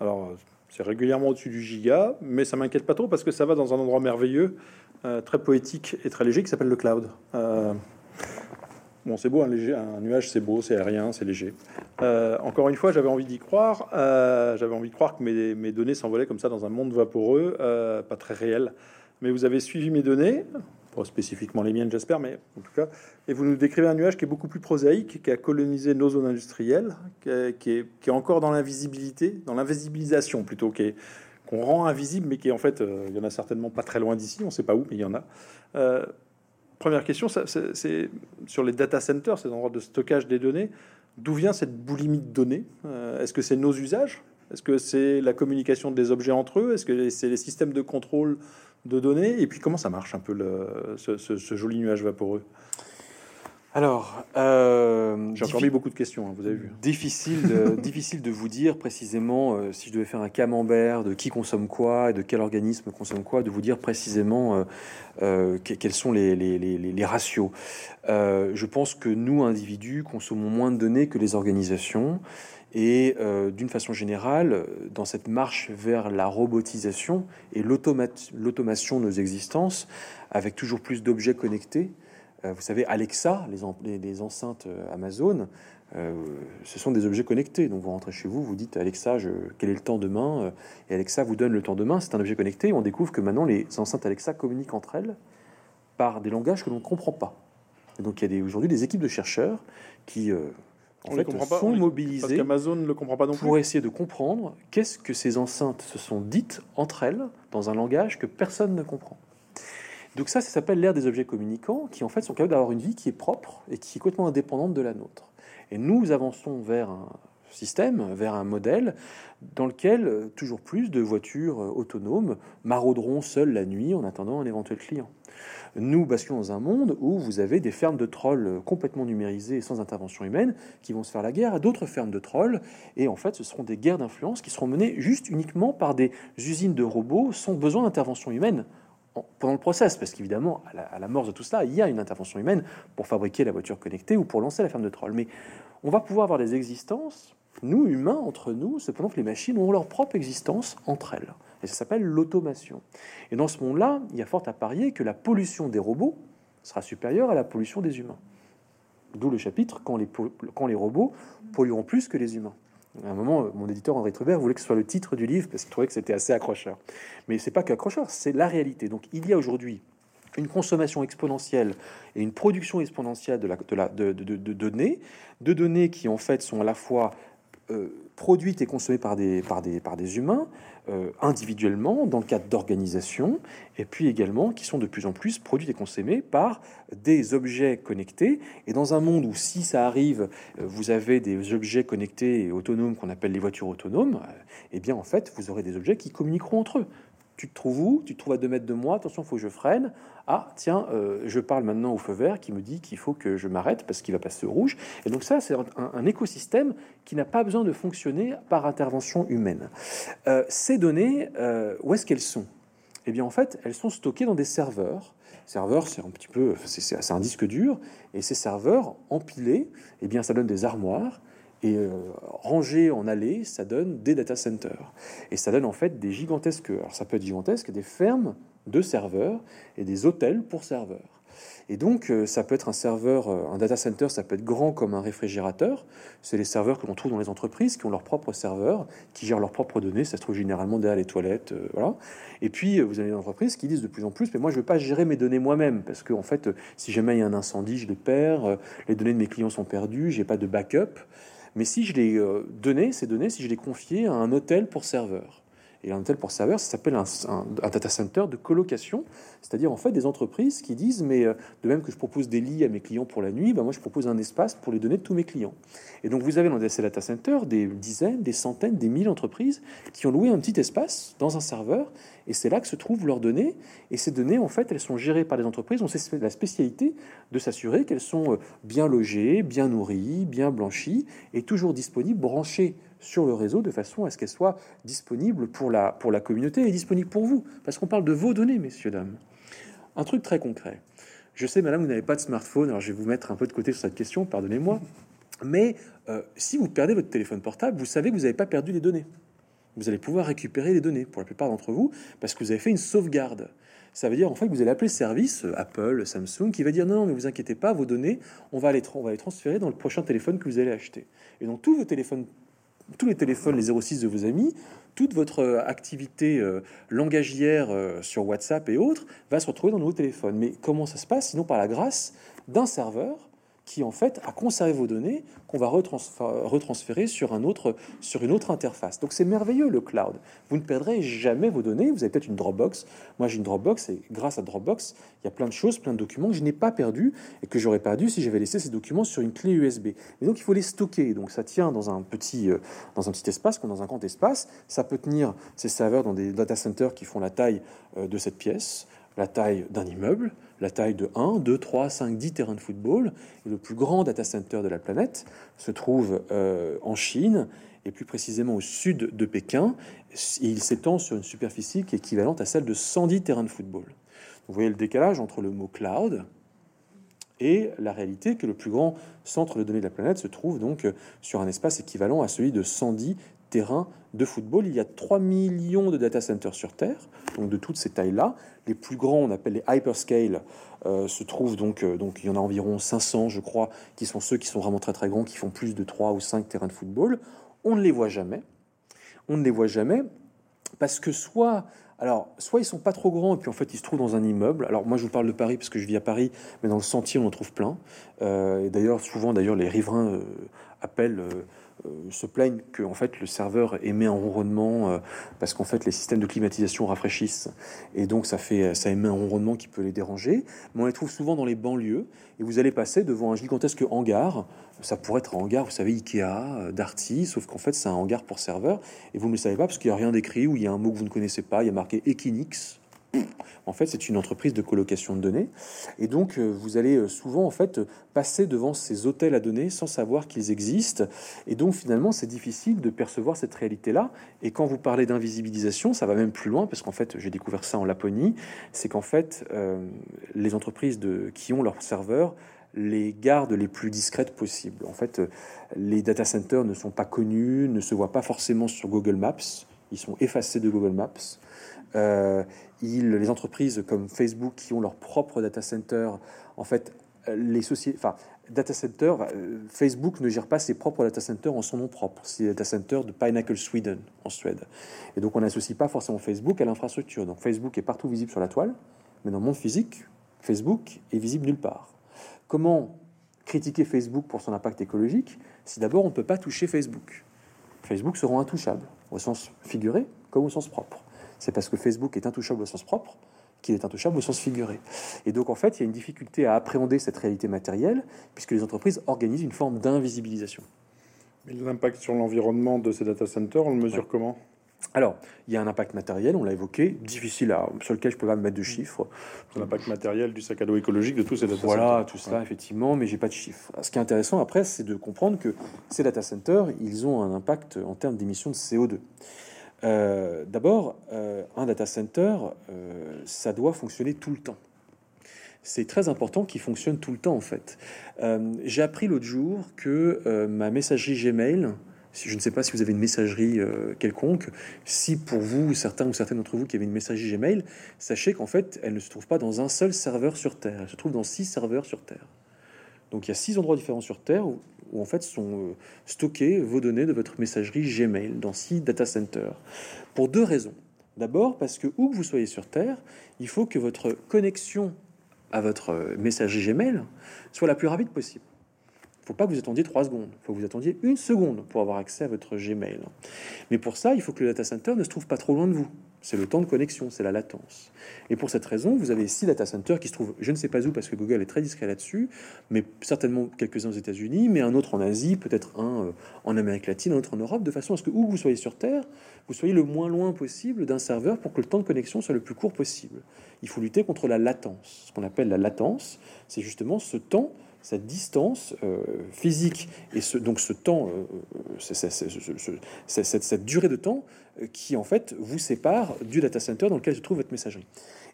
Alors, c'est régulièrement au-dessus du giga, mais ça m'inquiète pas trop parce que ça va dans un endroit merveilleux, euh, très poétique et très léger qui s'appelle le cloud. Bon, c'est beau, un, léger, un nuage, c'est beau, c'est aérien, c'est léger. Euh, encore une fois, j'avais envie d'y croire. Euh, j'avais envie de croire que mes, données s'envolaient comme ça dans un monde vaporeux, euh, pas très réel. Mais vous avez suivi mes données, pas spécifiquement les miennes, j'espère, mais en tout cas, et vous nous décrivez un nuage qui est beaucoup plus prosaïque, qui a colonisé nos zones industrielles, qui est, est, encore dans l'invisibilité, dans l'invisibilisation plutôt, qui est qu'on rend invisible, mais qui en fait, il y en a certainement pas très loin d'ici, on ne sait pas où, mais il y en a. première question, c'est sur les data centers, ces endroits de stockage des données. D'où vient cette boulimie de données? Est-ce que c'est nos usages? Est-ce que c'est la communication des objets entre eux? Est-ce que c'est les systèmes de contrôle de données? Et puis comment ça marche un peu le, ce, joli nuage vaporeux? Alors, euh, j'ai encore mis beaucoup de questions, hein, vous avez vu. Difficile de, [laughs] difficile de vous dire précisément euh, si je devais faire un camembert de qui consomme quoi et de quel organisme consomme quoi, de vous dire précisément euh, quels sont les, les, les, les ratios. je pense que nous, individus, consommons moins de données que les organisations. Et d'une façon générale, dans cette marche vers la robotisation et l'automation de nos existences, avec toujours plus d'objets connectés, vous savez, Alexa, les, enceintes euh, Amazon, euh, ce sont des objets connectés. Donc vous rentrez chez vous, vous dites Alexa, je, quel est le temps demain Et Alexa vous donne le temps demain. C'est un objet connecté. on découvre que maintenant les enceintes Alexa communiquent entre elles par des langages que l'on ne comprend pas. Et donc il y a aujourd'hui des équipes de chercheurs qui en fait, sont mobilisés Amazon ne le comprend pas non pour essayer de comprendre qu'est-ce que ces enceintes se sont dites entre elles dans un langage que personne ne comprend. Donc ça, ça s'appelle l'ère des objets communicants, qui en fait sont capables d'avoir une vie qui est propre et qui est complètement indépendante de la nôtre. Et nous avançons vers un système, vers un modèle dans lequel euh, toujours plus de voitures euh, autonomes marauderont seules la nuit en attendant un éventuel client. Nous basculons dans un monde où vous avez des fermes de trolls euh, complètement numérisées et sans intervention humaine qui vont se faire la guerre à d'autres fermes de trolls. Et en fait, ce seront des guerres d'influence qui seront menées juste uniquement par des usines de robots sans besoin d'intervention humaine pendant le process, parce qu'évidemment, à la, à de tout cela, il y a une intervention humaine pour fabriquer la voiture connectée ou pour lancer la ferme de troll. Mais on va pouvoir avoir des existences, nous, humains, entre nous, cependant que les machines ont leur propre existence entre elles. Et ça s'appelle l'automation. Et dans ce monde-là, il y a fort à parier que la pollution des robots sera supérieure à la pollution des humains. D'où le chapitre quand les, quand les robots pollueront plus que les humains. À un moment, mon éditeur Henri Trubert voulait que ce soit le titre du livre parce qu'il trouvait que c'était assez accrocheur. Mais c'est pas qu'accrocheur, c'est la réalité. Donc il y a aujourd'hui une consommation exponentielle et une production exponentielle de, la, de, de, de, données, de données qui en fait sont à la fois euh, produites et consommées par des, par des, par des humains, euh, individuellement, dans le cadre d'organisation, et puis également qui sont de plus en plus produites et consommées par des objets connectés. Et dans un monde où, si ça arrive, euh, vous avez des objets connectés et autonomes qu'on appelle les voitures autonomes, eh bien, en fait, vous aurez des objets qui communiqueront entre eux tu te trouves où? Tu te trouves à 2 mètres de moi, attention, faut que je freine. Ah, tiens, euh, je parle maintenant au feu vert qui me dit qu'il faut que je m'arrête parce qu'il va passer au rouge. Et donc ça, c'est un, écosystème qui n'a pas besoin de fonctionner par intervention humaine. Euh, ces données, euh, où est-ce qu'elles sont? Eh bien, en fait, elles sont stockées dans des serveurs. Serveurs, c'est un petit peu, c'est un disque dur, et ces serveurs empilés, eh bien, ça donne des armoires et euh, en allées, ça donne des data centers. Et ça donne en fait des gigantesques, alors ça peut être gigantesque, des fermes de serveurs et des hôtels pour serveurs. Et donc, euh, ça peut être un serveur, euh, un data center, ça peut être grand comme un réfrigérateur. C'est les serveurs que l'on trouve dans les entreprises qui ont leur propre serveur, qui gèrent leurs propres données. Ça se trouve généralement derrière les toilettes. voilà. Et puis, vous avez des entreprises qui disent de plus en plus, mais moi, je ne veux pas gérer mes données moi-même, parce qu'en en fait, si jamais il y a un incendie, je les perds, les données de mes clients sont perdues, j'ai pas de backup. Mais si je les euh, donnais, ces données, si je les confiais à un hôtel pour serveurs, et un hôtel pour serveurs, ça s'appelle un, data center de colocation, c'est-à-dire en fait des entreprises qui disent, mais euh, de même que je propose des lits à mes clients pour la nuit, ben moi je propose un espace pour les données de tous mes clients. Et donc vous avez dans ces data centers des dizaines, des centaines, des mille entreprises qui ont loué un petit espace dans un serveur et c'est là que se trouvent leurs données. Et ces données, en fait, elles sont gérées par les entreprises. On sait la spécialité de s'assurer qu'elles sont euh, bien logées, bien nourries, bien blanchies et toujours disponibles, branchées sur le réseau de façon à ce qu'elles soient disponibles pour la, pour la communauté et disponibles pour vous. Parce qu'on parle de vos données, messieurs, dames. Un truc très concret. Je sais, madame, vous n'avez pas de smartphone, alors je vais vous mettre un peu de côté sur cette question, pardonnez-moi. Mais euh, si vous perdez votre téléphone portable, vous savez que vous n'avez pas perdu les données vous allez pouvoir récupérer les données pour la plupart d'entre vous parce que vous avez fait une sauvegarde. Ça veut dire en fait que vous allez appeler le service euh, Apple, Samsung qui va dire non, non, mais vous inquiétez pas, vos données, on va, les on va les transférer dans le prochain téléphone que vous allez acheter. Et donc tous vos téléphones, tous les téléphones, les 06 de vos amis, toute votre euh, activité euh, langagière sur WhatsApp et autres va se retrouver dans nos téléphones. Mais comment ça se passe? Sinon par la grâce d'un serveur qui en fait a conservé vos données qu'on va retransférer sur, un autre, sur une autre interface. Donc c'est merveilleux le cloud. Vous ne perdrez jamais vos données. Vous avez peut-être une Dropbox. Moi j'ai une Dropbox et grâce à Dropbox, il y a plein de choses, plein de documents que je n'ai pas perdus et que j'aurais perdu si j'avais laissé ces documents sur une clé USB. Mais donc il faut les stocker. Donc ça tient dans un petit, euh, dans un petit espace comme dans un grand espace. Ça peut tenir ces serveurs dans des data centers qui font la taille euh, de cette pièce la taille d'un immeuble, la taille de 1, 2, 3, 5, 10 terrains de football. Le plus grand data center de la planète se trouve euh, en Chine, et plus précisément au sud de Pékin. il s'étend sur une superficie qui est équivalente à celle de 110 terrains de football. Vous voyez le décalage entre le mot cloud et la réalité que le plus grand centre de données de la planète se trouve donc sur un espace équivalent à celui de 110 terrains de football. Il y a 3 millions de data centers sur Terre, donc de toutes ces tailles-là. Les plus grands, on appelle les hyperscale, euh, se trouvent donc, euh, donc il y en a environ 500, je crois, qui sont ceux qui sont vraiment très très grands, qui font plus de 3 ou 5 terrains de football. On ne les voit jamais. On ne les voit jamais parce que soit alors, soit ils sont pas trop grands et puis en fait ils se trouvent dans un immeuble. Alors moi je vous parle de Paris parce que je vis à Paris, mais dans le sentier on en trouve plein. Euh, d'ailleurs souvent d'ailleurs les riverains appellent euh, se plaignent que en fait le serveur émet un ronronnement euh, parce qu'en fait les systèmes de climatisation rafraîchissent et donc ça fait ça émet un ronronnement qui peut les déranger. Mais on les trouve souvent dans les banlieues et vous allez passer devant un gigantesque hangar. Ça pourrait être un hangar, vous savez, Ikea, euh, Darty, sauf qu'en fait c'est un hangar pour serveur et vous ne le savez pas parce qu'il n'y a rien d'écrit ou il y a un mot que vous ne connaissez pas. Il y a marqué Equinix en fait, c'est une entreprise de colocation de données. Et donc, euh, vous allez euh, souvent, en fait, passer devant ces hôtels à données sans savoir qu'ils existent. Et donc, finalement, c'est difficile de percevoir cette réalité-là. Et quand vous parlez d'invisibilisation, ça va même plus loin, parce qu'en fait, j'ai découvert ça en Laponie, c'est qu'en fait, euh, les entreprises de, qui ont leurs serveurs les gardent les plus discrètes possibles. En fait, les data centers ne sont pas connus, ne se voient pas forcément sur Google Maps, ils sont effacés de Google Maps. Euh, les entreprises comme Facebook qui ont leur propre data center, en fait, les sociétés, enfin, data center, euh, Facebook ne gère pas ses propres data centers en son nom propre. C'est data center de Pinnacle Sweden en Suède. Et donc on n'associe pas forcément Facebook à l'infrastructure. Donc Facebook est partout visible sur la toile, mais dans le monde physique, Facebook est visible nulle part. Comment critiquer Facebook pour son impact écologique si d'abord on ne peut pas toucher Facebook? Facebook seront intouchables, au sens figuré comme au sens propre c'est parce que Facebook est intouchable au sens propre qu'il est intouchable au sens figuré. Et donc, en fait, il y a une difficulté à appréhender cette réalité matérielle, puisque les entreprises organisent une forme d'invisibilisation. Mais l'impact sur l'environnement de ces data centers, on le mesure comment? Alors, il y a un impact matériel, on l'a évoqué, difficile à, sur lequel je peux pas me mettre de chiffres. L'impact matériel du sac à dos écologique de tous ces data centers. Voilà, tout cela, effectivement, mais j'ai pas de chiffres. Ce qui est intéressant après, c'est de comprendre que ces data centers, ils ont un impact en termes d'émissions de CO2. Euh, d'abord, euh, un data center, euh, ça doit fonctionner tout le temps. C'est très important qu'il fonctionne tout le temps, en fait. J'ai appris l'autre jour que ma messagerie Gmail, je ne sais pas si vous avez une messagerie quelconque, si pour vous, certains ou certaines d'entre vous qui avez une messagerie Gmail, sachez qu'en fait, elle ne se trouve pas dans un seul serveur sur Terre, elle se trouve dans six serveurs sur Terre. Donc il y a six endroits différents sur Terre où, en fait sont euh, stockées vos données de votre messagerie Gmail dans six data centers. Pour deux raisons. D'abord parce que où que vous soyez sur Terre, il faut que votre connexion à votre euh, messagerie Gmail soit la plus rapide possible. Il ne faut pas que vous attendiez trois secondes, il faut que vous attendiez une seconde pour avoir accès à votre Gmail. Mais pour ça, il faut que le data center ne se trouve pas trop loin de vous. C'est le temps de connexion, c'est la latence. Et pour cette raison, vous avez six data centers qui se trouvent, je ne sais pas où, parce que Google est très discret là-dessus, mais certainement quelques-uns aux États-Unis, mais un autre en Asie, peut-être un euh, en Amérique latine, un autre en Europe, de façon à ce que où vous soyez sur Terre, vous soyez le moins loin possible d'un serveur pour que le temps de connexion soit le plus court possible. Il faut lutter contre la latence. Ce qu'on appelle la latence, c'est justement ce temps cette distance euh, physique et ce, donc ce temps, euh, cette, durée de temps euh, qui en fait vous sépare du data center dans lequel se trouve votre messagerie.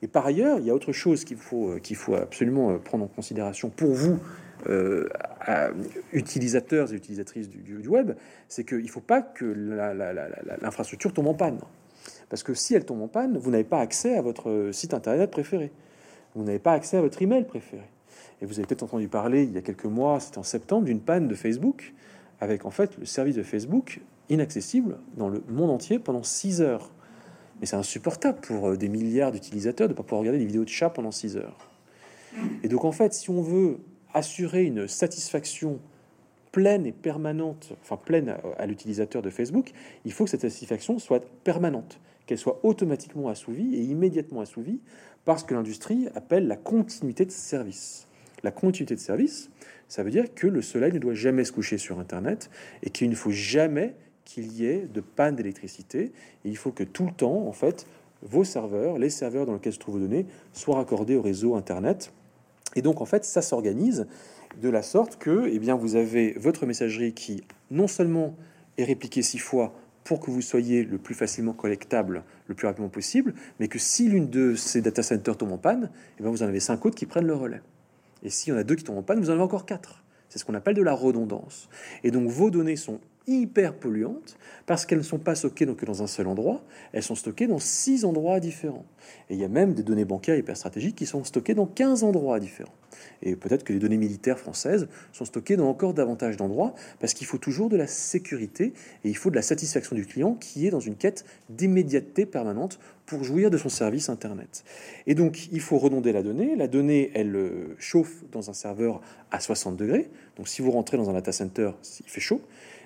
Et par ailleurs, il y a autre chose qu'il faut, faut absolument prendre en considération pour vous, utilisateurs et utilisatrices du, web, c'est qu'il ne faut pas que l'infrastructure tombe en panne. Parce que si elle tombe en panne, vous n'avez pas accès à votre site internet préféré. Vous n'avez pas accès à votre email préféré. Et vous avez peut-être entendu parler il y a quelques mois, c'était en septembre, d'une panne de Facebook, avec en fait le service de Facebook inaccessible dans le monde entier pendant 6 heures. Mais c'est insupportable pour euh, des milliards d'utilisateurs de ne pas pouvoir regarder des vidéos de chats pendant 6 heures. Et donc en fait, si on veut assurer une satisfaction pleine et permanente, enfin pleine à, l'utilisateur de Facebook, il faut que cette satisfaction soit permanente, qu'elle soit automatiquement assouvie et immédiatement assouvie parce que l'industrie appelle la continuité de service. La continuité de service, ça veut dire que le soleil ne doit jamais se coucher sur Internet et qu'il ne faut jamais qu'il y ait de panne d'électricité. Il faut que tout le temps, en fait, vos serveurs, les serveurs dans lesquels se trouvent vos données, soient raccordés au réseau Internet. Et donc, en fait, ça s'organise de la sorte que eh bien, vous avez votre messagerie qui, non seulement est répliquée six fois pour que vous soyez le plus facilement collectable le plus rapidement possible, mais que si l'une de ces data centers tombe en panne, eh bien, vous en avez cinq autres qui prennent le relais. Et s'il y en a deux qui tombent en panne, vous en avez encore quatre. C'est ce qu'on appelle de la redondance. Et donc vos données sont hyper polluantes parce qu'elles ne sont pas stockées donc dans un seul endroit, elles sont stockées dans six endroits différents. Et il y a même des données bancaires hyper stratégiques qui sont stockées dans 15 endroits différents. Et peut-être que les données militaires françaises sont stockées dans encore davantage d'endroits parce qu'il faut toujours de la sécurité et il faut de la satisfaction du client qui est dans une quête d'immédiateté permanente pour jouir de son service Internet. Et donc, il faut redonder la donnée. La donnée, elle euh, chauffe dans un serveur à 60 degrés. Donc, si vous rentrez dans un data center, il fait chaud.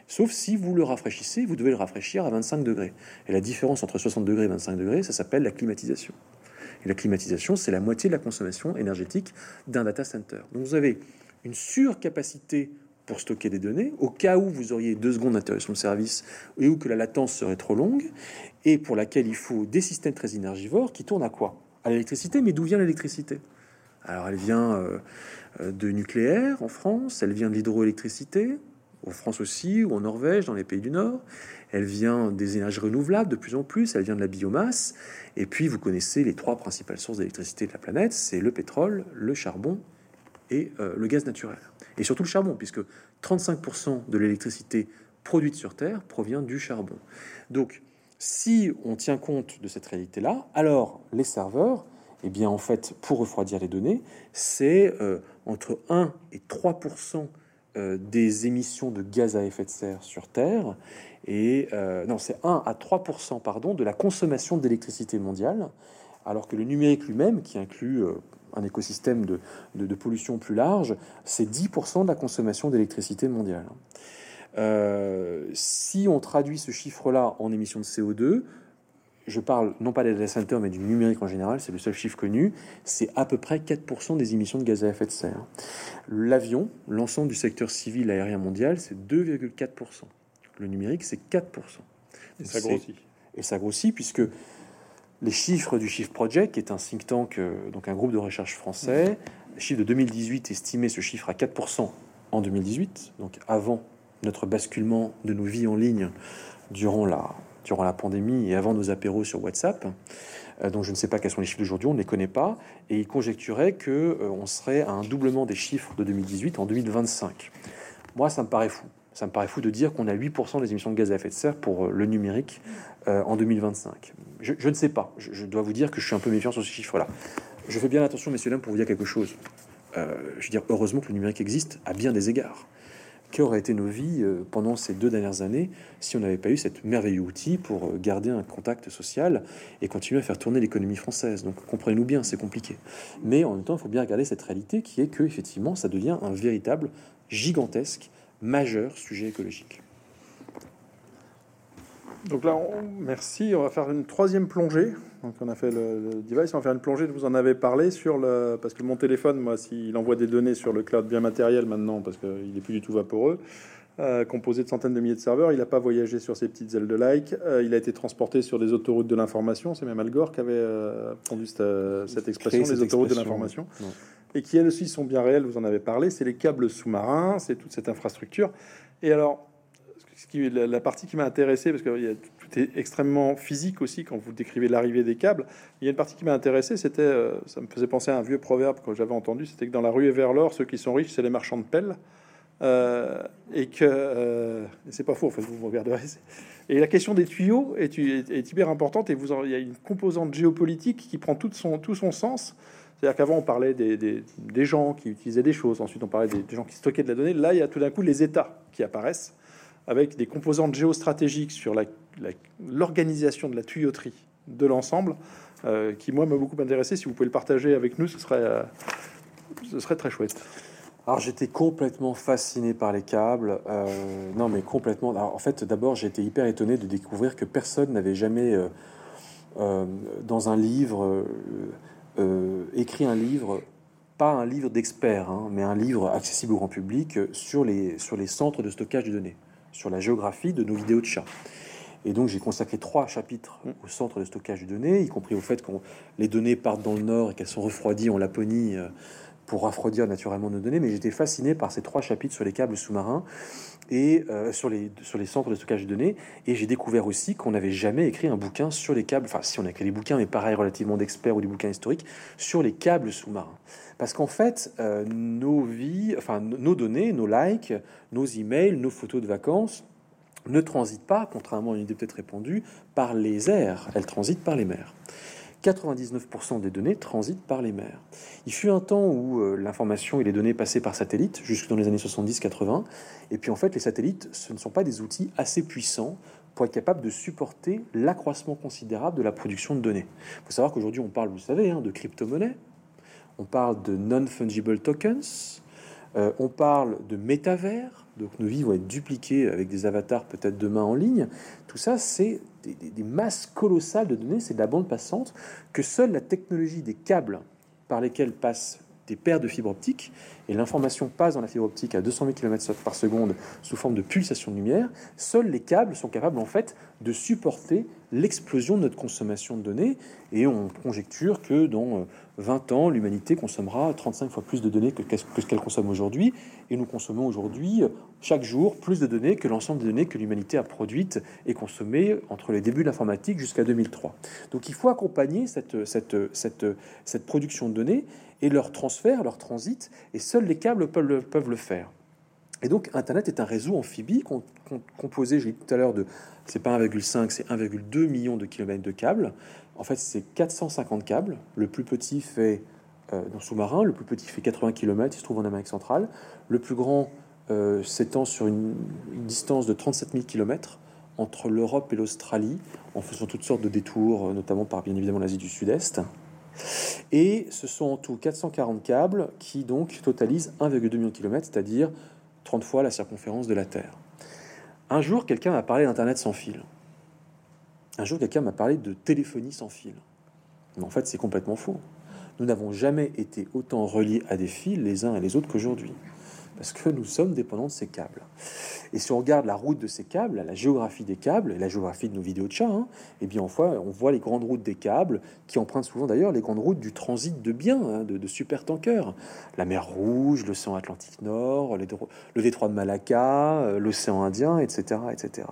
Sauf si vous le rafraîchissez, vous devez le rafraîchir à 25 degrés. Et la différence entre 60 degrés et 25 degrés, ça s'appelle la climatisation. Et la climatisation, c'est la moitié de la consommation énergétique d'un data center. Donc vous avez une surcapacité pour stocker des données, au cas où vous auriez deux secondes d'interruption de service et où que la latence serait trop longue, et pour laquelle il faut des systèmes très énergivores qui tournent à quoi? À l'électricité, mais d'où vient l'électricité? Alors elle vient euh, euh, de nucléaire en France, elle vient de l'hydroélectricité, en France aussi, ou en Norvège, dans les pays du Nord. Elle vient des énergies renouvelables de plus en plus, elle vient de la biomasse. Et puis, vous connaissez les trois principales sources d'électricité de la planète, c'est le pétrole, le charbon et euh, le gaz naturel. Et surtout le charbon, puisque 35% de l'électricité produite sur Terre provient du charbon. Donc, si on tient compte de cette réalité-là, alors les serveurs, eh bien, en fait, pour refroidir les données, c'est euh, entre 1 et 3% euh, des émissions de gaz à effet de serre sur Terre. Et euh, non, c'est 1 à 3 pardon, de la consommation d'électricité mondiale, alors que le numérique lui-même, qui inclut euh, un écosystème de, de, pollution plus large, c'est 10% de la consommation d'électricité mondiale. si on traduit ce chiffre-là en émissions de CO2, je parle non pas des data centers, mais du numérique en général, c'est le seul chiffre connu, c'est à peu près 4% des émissions de gaz à effet de serre. L'avion, l'ensemble du secteur civil aérien mondial, c'est 2,4%. Le numérique, c'est 4%. Et ça grossit. Et ça grossit puisque les chiffres du Shift Project, qui est un think tank, euh, donc un groupe de recherche français, chiffre de 2018 estimait ce chiffre à 4% en 2018, donc avant notre basculement de nos vies en ligne durant la durant la pandémie et avant nos apéros sur WhatsApp. Euh, donc je ne sais pas quels sont les chiffres d'aujourd'hui, on ne les connaît pas, et il conjecturait que euh, on serait à un doublement des chiffres de 2018 en 2025. Moi, ça me paraît fou. Ça me paraît fou de dire qu'on a 8% des émissions de gaz à effet de serre pour euh, le numérique en 2025. Je, ne sais pas. Je, dois vous dire que je suis un peu méfiant sur ce chiffre-là. Je fais bien attention, messieurs dames, pour vous dire quelque chose. je veux dire, heureusement que le numérique existe à bien des égards qu'auraient été nos vies euh, pendant ces deux dernières années si on n'avait pas eu cet merveilleux outil pour euh, garder un contact social et continuer à faire tourner l'économie française. Donc comprenez-nous bien, c'est compliqué. Mais en même temps, il faut bien regarder cette réalité qui est que effectivement, ça devient un véritable, gigantesque, majeur sujet écologique. Donc là, merci. On va faire une troisième plongée. Donc on a fait le, device. On va faire une plongée. Vous en avez parlé sur le parce que mon téléphone, moi, s'il envoie des données sur le cloud bien matériel maintenant, parce qu'il n'est plus du tout vaporeux, euh, composé de centaines de milliers de serveurs, il n'a pas voyagé sur ses petites ailes de like. Euh, il a été transporté sur des autoroutes de l'information. C'est même Al Gore qui avait euh, cette, expression, les autoroutes de l'information, et qui elles aussi sont bien réelles. Vous en avez parlé. C'est les câbles sous-marins, c'est toute cette infrastructure. Et alors la, partie qui m'a intéressé, parce que tout est extrêmement physique aussi quand vous décrivez l'arrivée des câbles. Il y a une partie qui m'a intéressé, c'était, euh, ça me faisait penser à un vieux proverbe que j'avais entendu, c'était que dans la rue et vers l'or, ceux qui sont riches, c'est les marchands de pelles. Euh, et que euh, c'est pas faux, en fait, vous regarderez. Et la question des tuyaux est, hyper importante, et vous il y a une composante géopolitique qui prend tout son, sens. C'est-à-dire qu'avant, on parlait des, gens qui utilisaient des choses, ensuite on parlait des gens qui stockaient de la donnée. Là, il y a tout d'un coup les États qui apparaissent avec des composantes géostratégiques sur l'organisation de la tuyauterie de l'ensemble, euh, qui moi m'a beaucoup intéressé. Si vous pouvez le partager avec nous, ce serait, euh, ce serait très chouette. alors j'étais complètement fasciné par les câbles. non mais complètement. en fait, d'abord été hyper étonné de découvrir que personne n'avait jamais dans un livre écrit un livre pas un livre d'experts, hein, mais un livre accessible au grand public sur les, sur les centres de stockage de données, sur la géographie de nos vidéos de chat. Et donc j'ai consacré trois chapitres au centre de stockage de données, y compris au fait que les données partent dans le nord et qu'elles sont refroidies en Laponie euh, pour refroidir naturellement nos données. Mais j'étais fasciné par ces trois chapitres sur les câbles sous-marins et euh, sur, les, sur les centres de stockage de données. Et j'ai découvert aussi qu'on n'avait jamais écrit un bouquin sur les câbles, enfin si on a écrit des bouquins, mais pareil relativement d'experts ou des bouquins historiques, sur les câbles sous-marins. Parce qu'en fait, euh, nos vies, enfin nos données, nos likes, nos emails, nos photos de vacances ne transitent pas, contrairement à une idée peut-être répandue, par les airs, elles transitent par les mers. 99% des données transitent par les mers. Il fut un temps où euh, l'information et les données passaient par satellite, jusque dans les années 70-80, et puis en fait les satellites, ce ne sont pas des outils assez puissants pour être capables de supporter l'accroissement considérable de la production de données. Il faut savoir qu'aujourd'hui on parle, vous savez, hein, de crypto-monnaies, on parle de non-fungible tokens, euh, on parle de métavers, donc nos vies vont être dupliquées avec des avatars peut-être demain en ligne. Tout ça, c'est des, masses colossales de données, c'est de la bande passante que seule la technologie des câbles par lesquels passent des paires de fibres optiques, et l'information passe dans la fibre optique à 200 000 km par seconde sous forme de pulsation de lumière, seuls les câbles sont capables en fait de supporter l'explosion de notre consommation de données, et on conjecture que dans 20 ans, l'humanité consommera 35 fois plus de données que, ce qu'elle consomme aujourd'hui. Et nous consommons aujourd'hui, chaque jour, plus de données que l'ensemble des données que l'humanité a produites et consommées entre les débuts de l'informatique jusqu'à 2003. Donc il faut accompagner cette, cette, cette, cette, production de données et leur transfert, leur transit, et seuls les câbles peuvent le, peuvent le faire. Et donc Internet est un réseau amphibie composé, j'ai dit tout à l'heure, de, c'est pas 1,5, c'est 1,2 million de kilomètres de câbles en fait, c'est 450 câbles. Le plus petit fait euh, sous-marin, le plus petit fait 80 km, il se trouve en Amérique centrale. Le plus grand euh, s'étend sur une, distance de 37 000 km entre l'Europe et l'Australie, en faisant toutes sortes de détours, euh, notamment par bien évidemment l'Asie du Sud-Est. Et ce sont en tout 440 câbles qui donc totalisent 1,2 million de kilomètres, c'est-à-dire 30 fois la circonférence de la Terre. Un jour, quelqu'un a parlé d'Internet sans fil. Un jour, quelqu'un m'a parlé de téléphonie sans fil. Mais en fait, c'est complètement faux. Nous n'avons jamais été autant reliés à des fils les uns et les autres qu'aujourd'hui parce que nous sommes dépendants de ces câbles. Et si on regarde la route de ces câbles, la géographie des câbles et la géographie de nos vidéos de chat, hein, eh bien, on voit, on voit les grandes routes des câbles qui empruntent souvent d'ailleurs les grandes routes du transit de biens, hein, de, super tankers. La mer Rouge, l'océan Atlantique Nord, le détroit de Malacca, euh, l'océan Indien, etc., etc.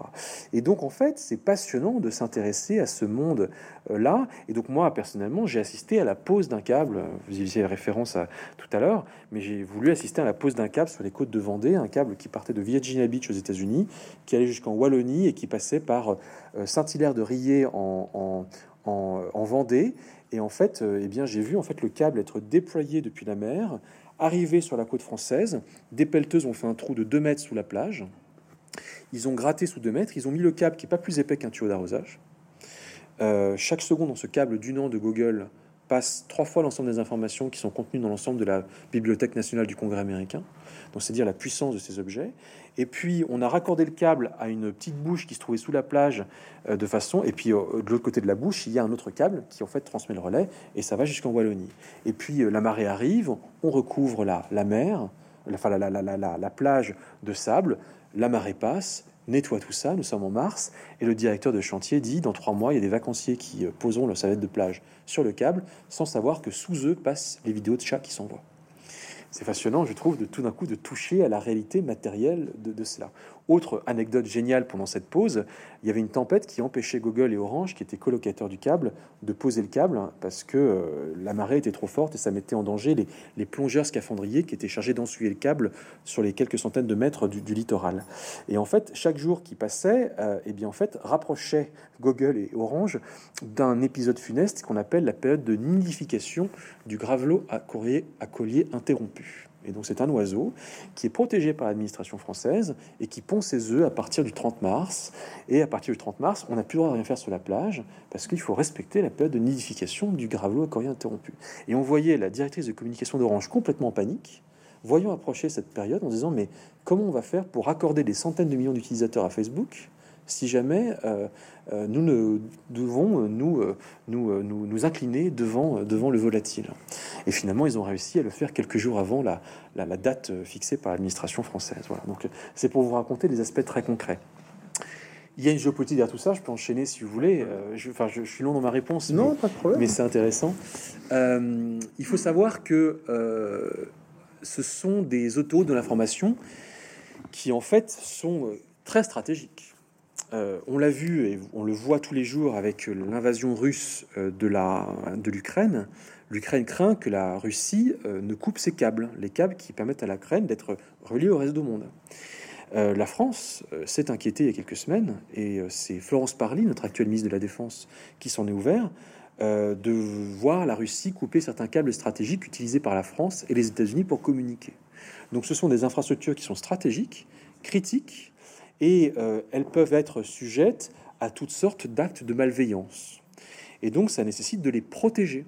Et donc, en fait, c'est passionnant de s'intéresser à ce monde-là. Et donc, moi, personnellement, j'ai assisté à la pose d'un câble. Vous y référence à, tout à l'heure, mais j'ai voulu assister à la pose d'un câble sur les côtes de Vendée, un câble qui partait de Virginia Beach aux États-Unis, qui allait jusqu'en Wallonie et qui passait par euh, Saint-Hilaire de Riez en, en, Vendée. Et en fait, euh, eh bien, j'ai vu en fait le câble être déployé depuis la mer, arriver sur la côte française. Des pelleteuses ont fait un trou de 2 mètres sous la plage. Ils ont gratté sous 2 mètres. Ils ont mis le câble qui est pas plus épais qu'un tuyau d'arrosage. Euh, chaque seconde dans ce câble d'une an de Google passe trois fois l'ensemble des informations qui sont contenues dans l'ensemble de la Bibliothèque nationale du Congrès américain. Donc, c'est dire la puissance de ces objets. Et puis, on a raccordé le câble à une petite bouche qui se trouvait sous la plage euh, de façon. Et puis, euh, de l'autre côté de la bouche, il y a un autre câble qui en fait transmet le relais et ça va jusqu'en Wallonie. Et puis, euh, la marée arrive, on recouvre la, la mer, enfin la, la, la plage de sable, la marée passe, nettoie tout ça, nous sommes en mars, et le directeur de chantier dit, dans trois mois, il y a des vacanciers qui euh, poseront leur serviette de plage sur le câble, sans savoir que sous eux passent les vidéos de chats qui s'envoient. C'est fascinant, je trouve, de tout d'un coup de toucher à la réalité matérielle de cela. Autre anecdote géniale pendant cette pause, il y avait une tempête qui empêchait Google et Orange, qui étaient colocateurs du câble, de poser le câble hein, parce que euh, la marée était trop forte et ça mettait en danger les, plongeurs scaphandriers qui étaient chargés d'ensuyer le câble sur les quelques centaines de mètres du, littoral. Et en fait, chaque jour qui passait, euh, eh bien en fait, rapprochait Google et Orange d'un épisode funeste qu'on appelle la période de nidification du gravelot à, courrier, à collier interrompu. Et donc c'est un oiseau qui est protégé par l'administration française et qui pond ses œufs à partir du 30 mars. Et à partir du 30 mars, on n'a plus le droit de rien faire sur la plage parce qu'il faut respecter la période de nidification du gravelot à interrompu. Et on voyait la directrice de communication d'Orange complètement en panique voyons approcher cette période en disant mais comment on va faire pour accorder des centaines de millions d'utilisateurs à Facebook si jamais euh, euh, nous ne devons nous, euh, nous, nous, nous, incliner devant, devant le volatile. Et finalement, ils ont réussi à le faire quelques jours avant la, la, date fixée par l'administration française. Voilà. Donc, c'est pour vous raconter des aspects très concrets. Il y a une géopolitique derrière tout ça, je peux enchaîner si vous voulez. je, enfin, je, suis long dans ma réponse, non, pas de problème. mais c'est intéressant. il faut savoir que ce sont des autos de l'information qui, en fait, sont très stratégiques. Euh, on l'a vu et on le voit tous les jours avec l'invasion russe euh, de la de l'Ukraine. L'Ukraine craint que la Russie euh, ne coupe ses câbles, les câbles qui permettent à l'Ukraine d'être reliée au reste du monde. la France s'est inquiétée il y a quelques semaines, et c'est Florence Parly, notre actuelle ministre de la Défense, qui s'en est ouvert, de voir la Russie couper certains câbles stratégiques utilisés par la France et les États-Unis pour communiquer. Donc ce sont des infrastructures qui sont stratégiques, critiques, et euh, elles peuvent être sujettes à toutes sortes d'actes de malveillance. Et donc ça nécessite de les protéger.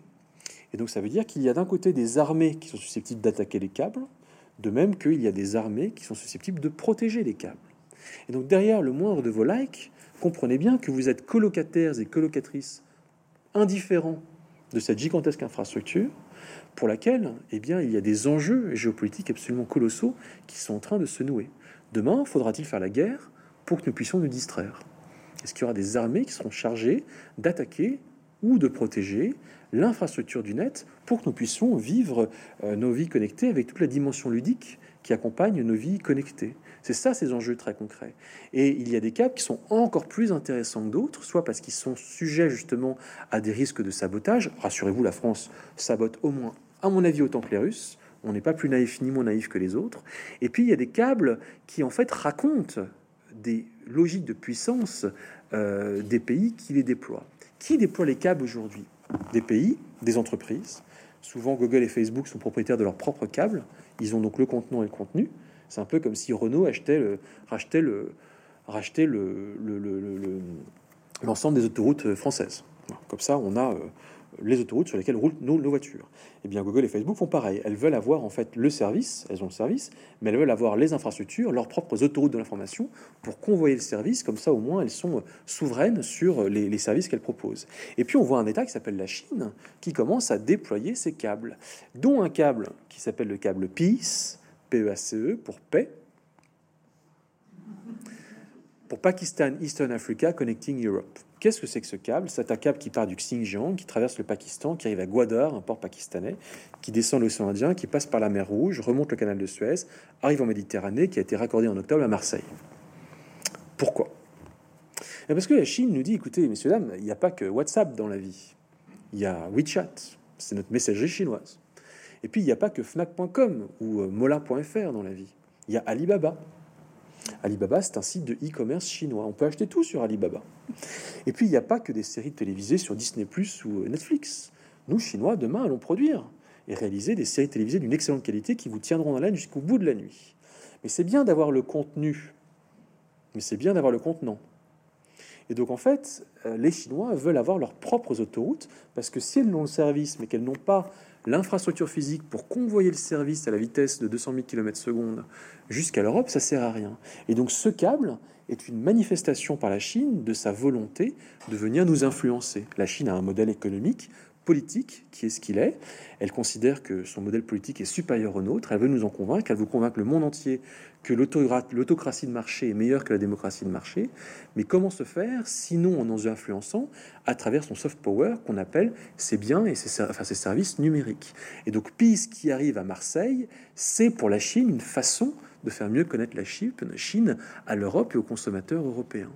Et donc ça veut dire qu'il y a d'un côté des armées qui sont susceptibles d'attaquer les câbles, de même qu'il y a des armées qui sont susceptibles de protéger les câbles. Et donc derrière le moindre de vos likes, comprenez bien que vous êtes colocataires et colocatrices indifférents de cette gigantesque infrastructure pour laquelle eh bien, il y a des enjeux géopolitiques absolument colossaux qui sont en train de se nouer. Demain, faudra-t-il faire la guerre pour que nous puissions nous distraire? Est-ce qu'il y aura des armées qui seront chargées d'attaquer ou de protéger l'infrastructure du net pour que nous puissions vivre euh, nos vies connectées avec toute la dimension ludique qui accompagne nos vies connectées? C'est ça ces enjeux très concrets. Et il y a des cas qui sont encore plus intéressants que d'autres, soit parce qu'ils sont sujets justement à des risques de sabotage. Rassurez-vous, la France sabote au moins, à mon avis, autant que les Russes. On n'est pas plus naïf ni moins naïf que les autres. Et puis il y a des câbles qui en fait racontent des logiques de puissance euh, des pays qui les déploient. Qui déploie les câbles aujourd'hui? Des pays, des entreprises. Souvent Google et Facebook sont propriétaires de leurs propres câbles. Ils ont donc le contenant et le contenu. C'est un peu comme si Renault achetait le, rachetait le, rachetait le, l'ensemble des autoroutes françaises. Comme ça, on a euh, les autoroutes sur lesquelles roulent nos, voitures. Eh bien, Google et Facebook font pareil. Elles veulent avoir en fait le service, elles ont le service, mais elles veulent avoir les infrastructures, leurs propres autoroutes de l'information pour convoyer le service. Comme ça, au moins, elles sont souveraines sur les, les services qu'elles proposent. Et puis, on voit un État qui s'appelle la Chine qui commence à déployer ses câbles, dont un câble qui s'appelle le câble PEACE, PEACE pour paix, pour Pakistan Eastern Africa Connecting Europe. Qu'est-ce que c'est que ce câble? C'est un câble qui part du Xinjiang, qui traverse le Pakistan, qui arrive à Gwadar, un port pakistanais, qui descend l'océan Indien, qui passe par la mer Rouge, remonte le canal de Suez, arrive en Méditerranée, qui a été raccordé en octobre à Marseille. Pourquoi? Eh Parce que la Chine nous dit, écoutez, messieurs, dames, il n'y a pas que WhatsApp dans la vie. Il y a WeChat, c'est notre messagerie chinoise. Et puis, il n'y a pas que Fnac.com ou euh, Mola.fr dans la vie. Il y a Alibaba, Alibaba, c'est un site de e-commerce chinois. On peut acheter tout sur Alibaba. Et puis, il n'y a pas que des séries télévisées sur Disney Plus ou Netflix. Nous, Chinois, demain, allons produire et réaliser des séries télévisées d'une excellente qualité qui vous tiendront en haleine jusqu'au bout de la nuit. Mais c'est bien d'avoir le contenu, mais c'est bien d'avoir le contenant. Et donc, en fait, euh, les Chinois veulent avoir leurs propres autoroutes parce que si elles ont le service, mais qu'elles n'ont pas l'infrastructure physique pour convoyer le service à la vitesse de 200 000 km secondes jusqu'à l'Europe, ça sert à rien. Et donc ce câble est une manifestation par la Chine de sa volonté de venir nous influencer. La Chine a un modèle économique politique qui est ce qu'il est. Elle considère que son modèle politique est supérieur au nôtre. Elle veut nous en convaincre. Elle veut convaincre le monde entier que l'autocratie de marché est meilleure que la démocratie de marché. Mais comment se faire sinon en nous influençant à travers son soft power qu'on appelle ses biens et ses, ses services numériques? Et donc PIS qui arrive à Marseille, c'est pour la Chine une façon de faire mieux connaître la Chine à l'Europe et aux consommateurs européens.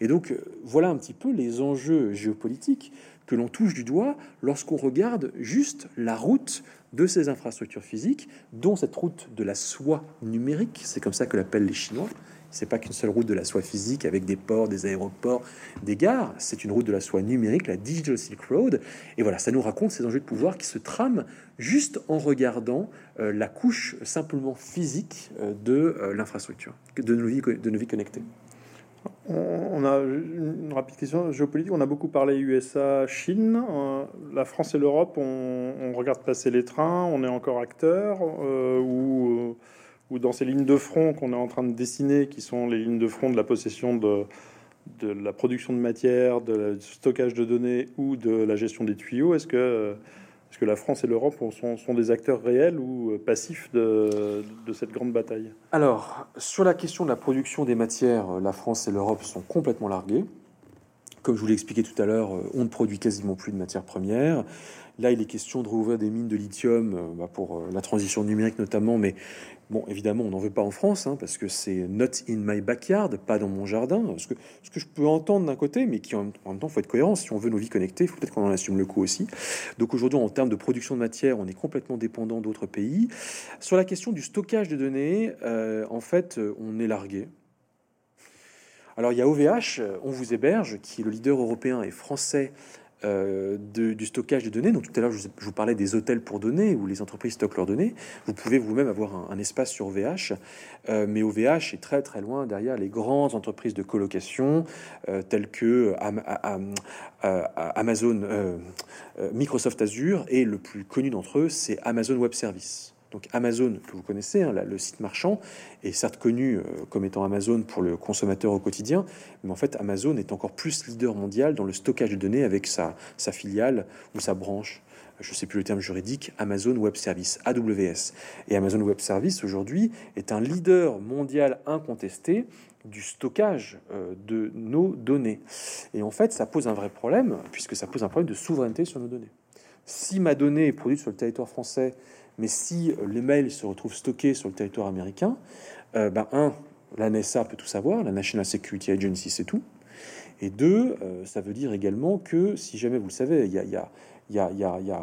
Et donc euh, voilà un petit peu les enjeux géopolitiques que l'on touche du doigt lorsqu'on regarde juste la route de ces infrastructures physiques, dont cette route de la soie numérique, c'est comme ça que l'appellent les Chinois. C'est pas qu'une seule route de la soie physique avec des ports, des aéroports, des gares. C'est une route de la soie numérique, la Digital Silk Road. Et voilà, ça nous raconte ces enjeux de pouvoir qui se trament juste en regardant euh, la couche simplement physique euh, de euh, l'infrastructure, de nos vies, de nos vies connectées. On, a une rapide question géopolitique. On a beaucoup parlé USA, Chine. Euh, la France et l'Europe, on, regarde passer les trains. On est encore acteur euh, ou, ou dans ces lignes de front qu'on est en train de dessiner, qui sont les lignes de front de la possession de, la production de matière, de stockage de données ou de la gestion des tuyaux. Est-ce que est-ce que la France et l'Europe sont, des acteurs réels ou euh, passifs de, cette grande bataille? Alors, sur la question de la production des matières, euh, la France et l'Europe sont complètement largués. Comme je vous l'ai expliqué tout à l'heure, euh, on ne produit quasiment plus de matières premières. Là, il est question de rouvrir des mines de lithium bah, pour la transition numérique notamment, mais Bon, évidemment, on n'en veut pas en France, hein, parce que c'est not in my backyard, pas dans mon jardin. Ce que, je peux entendre d'un côté, mais qui en, même temps, faut être cohérent. Si on veut nos vies connectées, il faut peut-être qu'on en assume le coût aussi. Donc aujourd'hui, en termes de production de matière, on est complètement dépendant d'autres pays. Sur la question du stockage de données, euh, en fait, on est largué. Alors il y a OVH, on vous héberge, qui est le leader européen et français euh, du stockage de données. Donc tout à l'heure, je, vous parlais des hôtels pour données où les entreprises stockent leurs données. Vous pouvez vous-même avoir un, espace sur OVH, euh, mais OVH est très très loin derrière les grandes entreprises de colocation euh, telles que Amazon, Microsoft Azure et le plus connu d'entre eux, c'est Amazon Web Services. Donc Amazon, que vous connaissez, hein, le site marchand, est certes connu euh, comme étant Amazon pour le consommateur au quotidien, mais en fait Amazon est encore plus leader mondial dans le stockage de données avec sa, sa filiale ou sa branche je ne sais plus le terme juridique, Amazon Web Service, AWS. Et Amazon Web Service, aujourd'hui, est un leader mondial incontesté du stockage euh, de nos données. Et en fait, ça pose un vrai problème, puisque ça pose un problème de souveraineté sur nos données. Si ma donnée est produite sur le territoire français mais si euh, les mails se retrouvent stockés sur le territoire américain, euh, ben, un, la NSA peut tout savoir, la National Security Agency c'est tout. Et deux, euh, ça veut dire également que si jamais vous le savez, il y a, y a il y a, y a, y a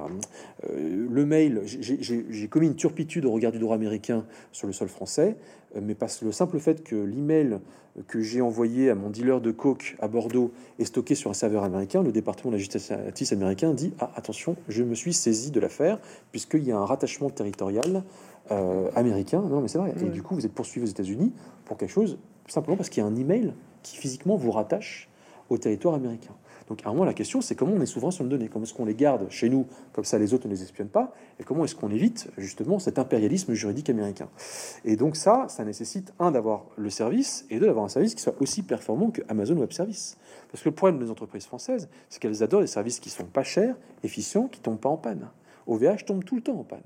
le mail. J'ai commis une turpitude au regard du droit américain sur le sol français, mais parce que le simple fait que l'email que j'ai envoyé à mon dealer de coke à Bordeaux est stocké sur un serveur américain, le département de la justice américain dit ah attention, je me suis saisi de l'affaire puisqu'il y a un rattachement territorial euh, américain. Non mais c'est vrai. Et du coup vous êtes poursuivi aux États-Unis pour quelque chose simplement parce qu'il y a un email qui physiquement vous rattache au territoire américain. Donc à un moment, la question, c'est comment on est souverain sur nos données Comment est-ce qu'on les garde chez nous, comme ça les autres ne les espionnent pas? Et comment est-ce qu'on évite justement cet impérialisme juridique américain? Et donc ça, ça nécessite, un, d'avoir le service, et deux, d'avoir un service qui soit aussi performant que Amazon Web Service. Parce que le problème des entreprises françaises, c'est qu'elles adorent des services qui sont pas chers, efficients, qui tombent pas en panne. OVH tombe tout le temps en panne.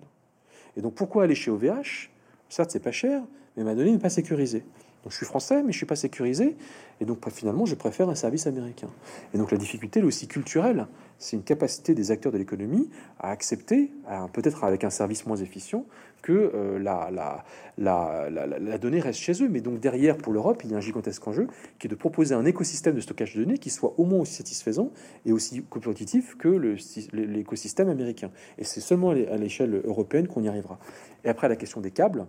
Et donc pourquoi aller chez OVH Certes, c'est pas cher, mais ma donnée n'est pas sécurisée. Donc je suis français, mais je suis pas sécurisé, et donc finalement je préfère un service américain. Et donc la difficulté est aussi culturelle, c'est une capacité des acteurs de l'économie à accepter, peut-être avec un service moins efficient, que euh, la, la, donnée reste chez eux. Mais donc derrière, pour l'Europe, il y a un gigantesque enjeu qui est de proposer un écosystème de stockage de données qui soit au moins aussi satisfaisant et aussi compétitif que l'écosystème américain. Et c'est seulement à l'échelle européenne qu'on y arrivera. Et après la question des câbles,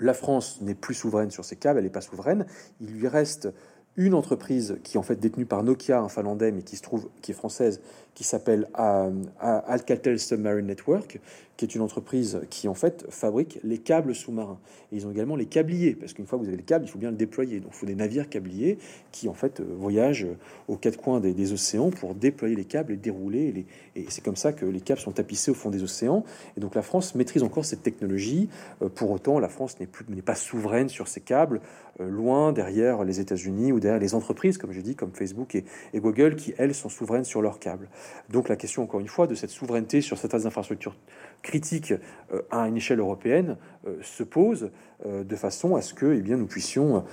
la France n'est plus souveraine sur ses câbles, elle n'est pas souveraine. Il lui reste une entreprise qui est en fait détenue par Nokia, un finlandais, mais qui se trouve, qui est française, qui s'appelle euh, Alcatel Submarine Network, qui est une entreprise qui en fait fabrique les câbles sous-marins. Et ils ont également les câbliers, parce qu'une fois que vous avez le câble, il faut bien le déployer. Donc il faut des navires câbliers qui en fait euh, voyagent aux quatre coins des, océans pour déployer les câbles et dérouler. Et c'est comme ça que les câbles sont tapissés au fond des océans. Et donc la France maîtrise encore cette technologie. Euh, pour autant, la France n'est n'est pas souveraine sur ces câbles, loin derrière les États-Unis ou derrière les entreprises, comme je dis, comme Facebook et Google, qui elles sont souveraines sur leurs câbles. Donc la question, encore une fois, de cette souveraineté sur certaines infrastructures critiques euh, à une échelle européenne euh, se pose euh, de façon à ce que eh bien, nous puissions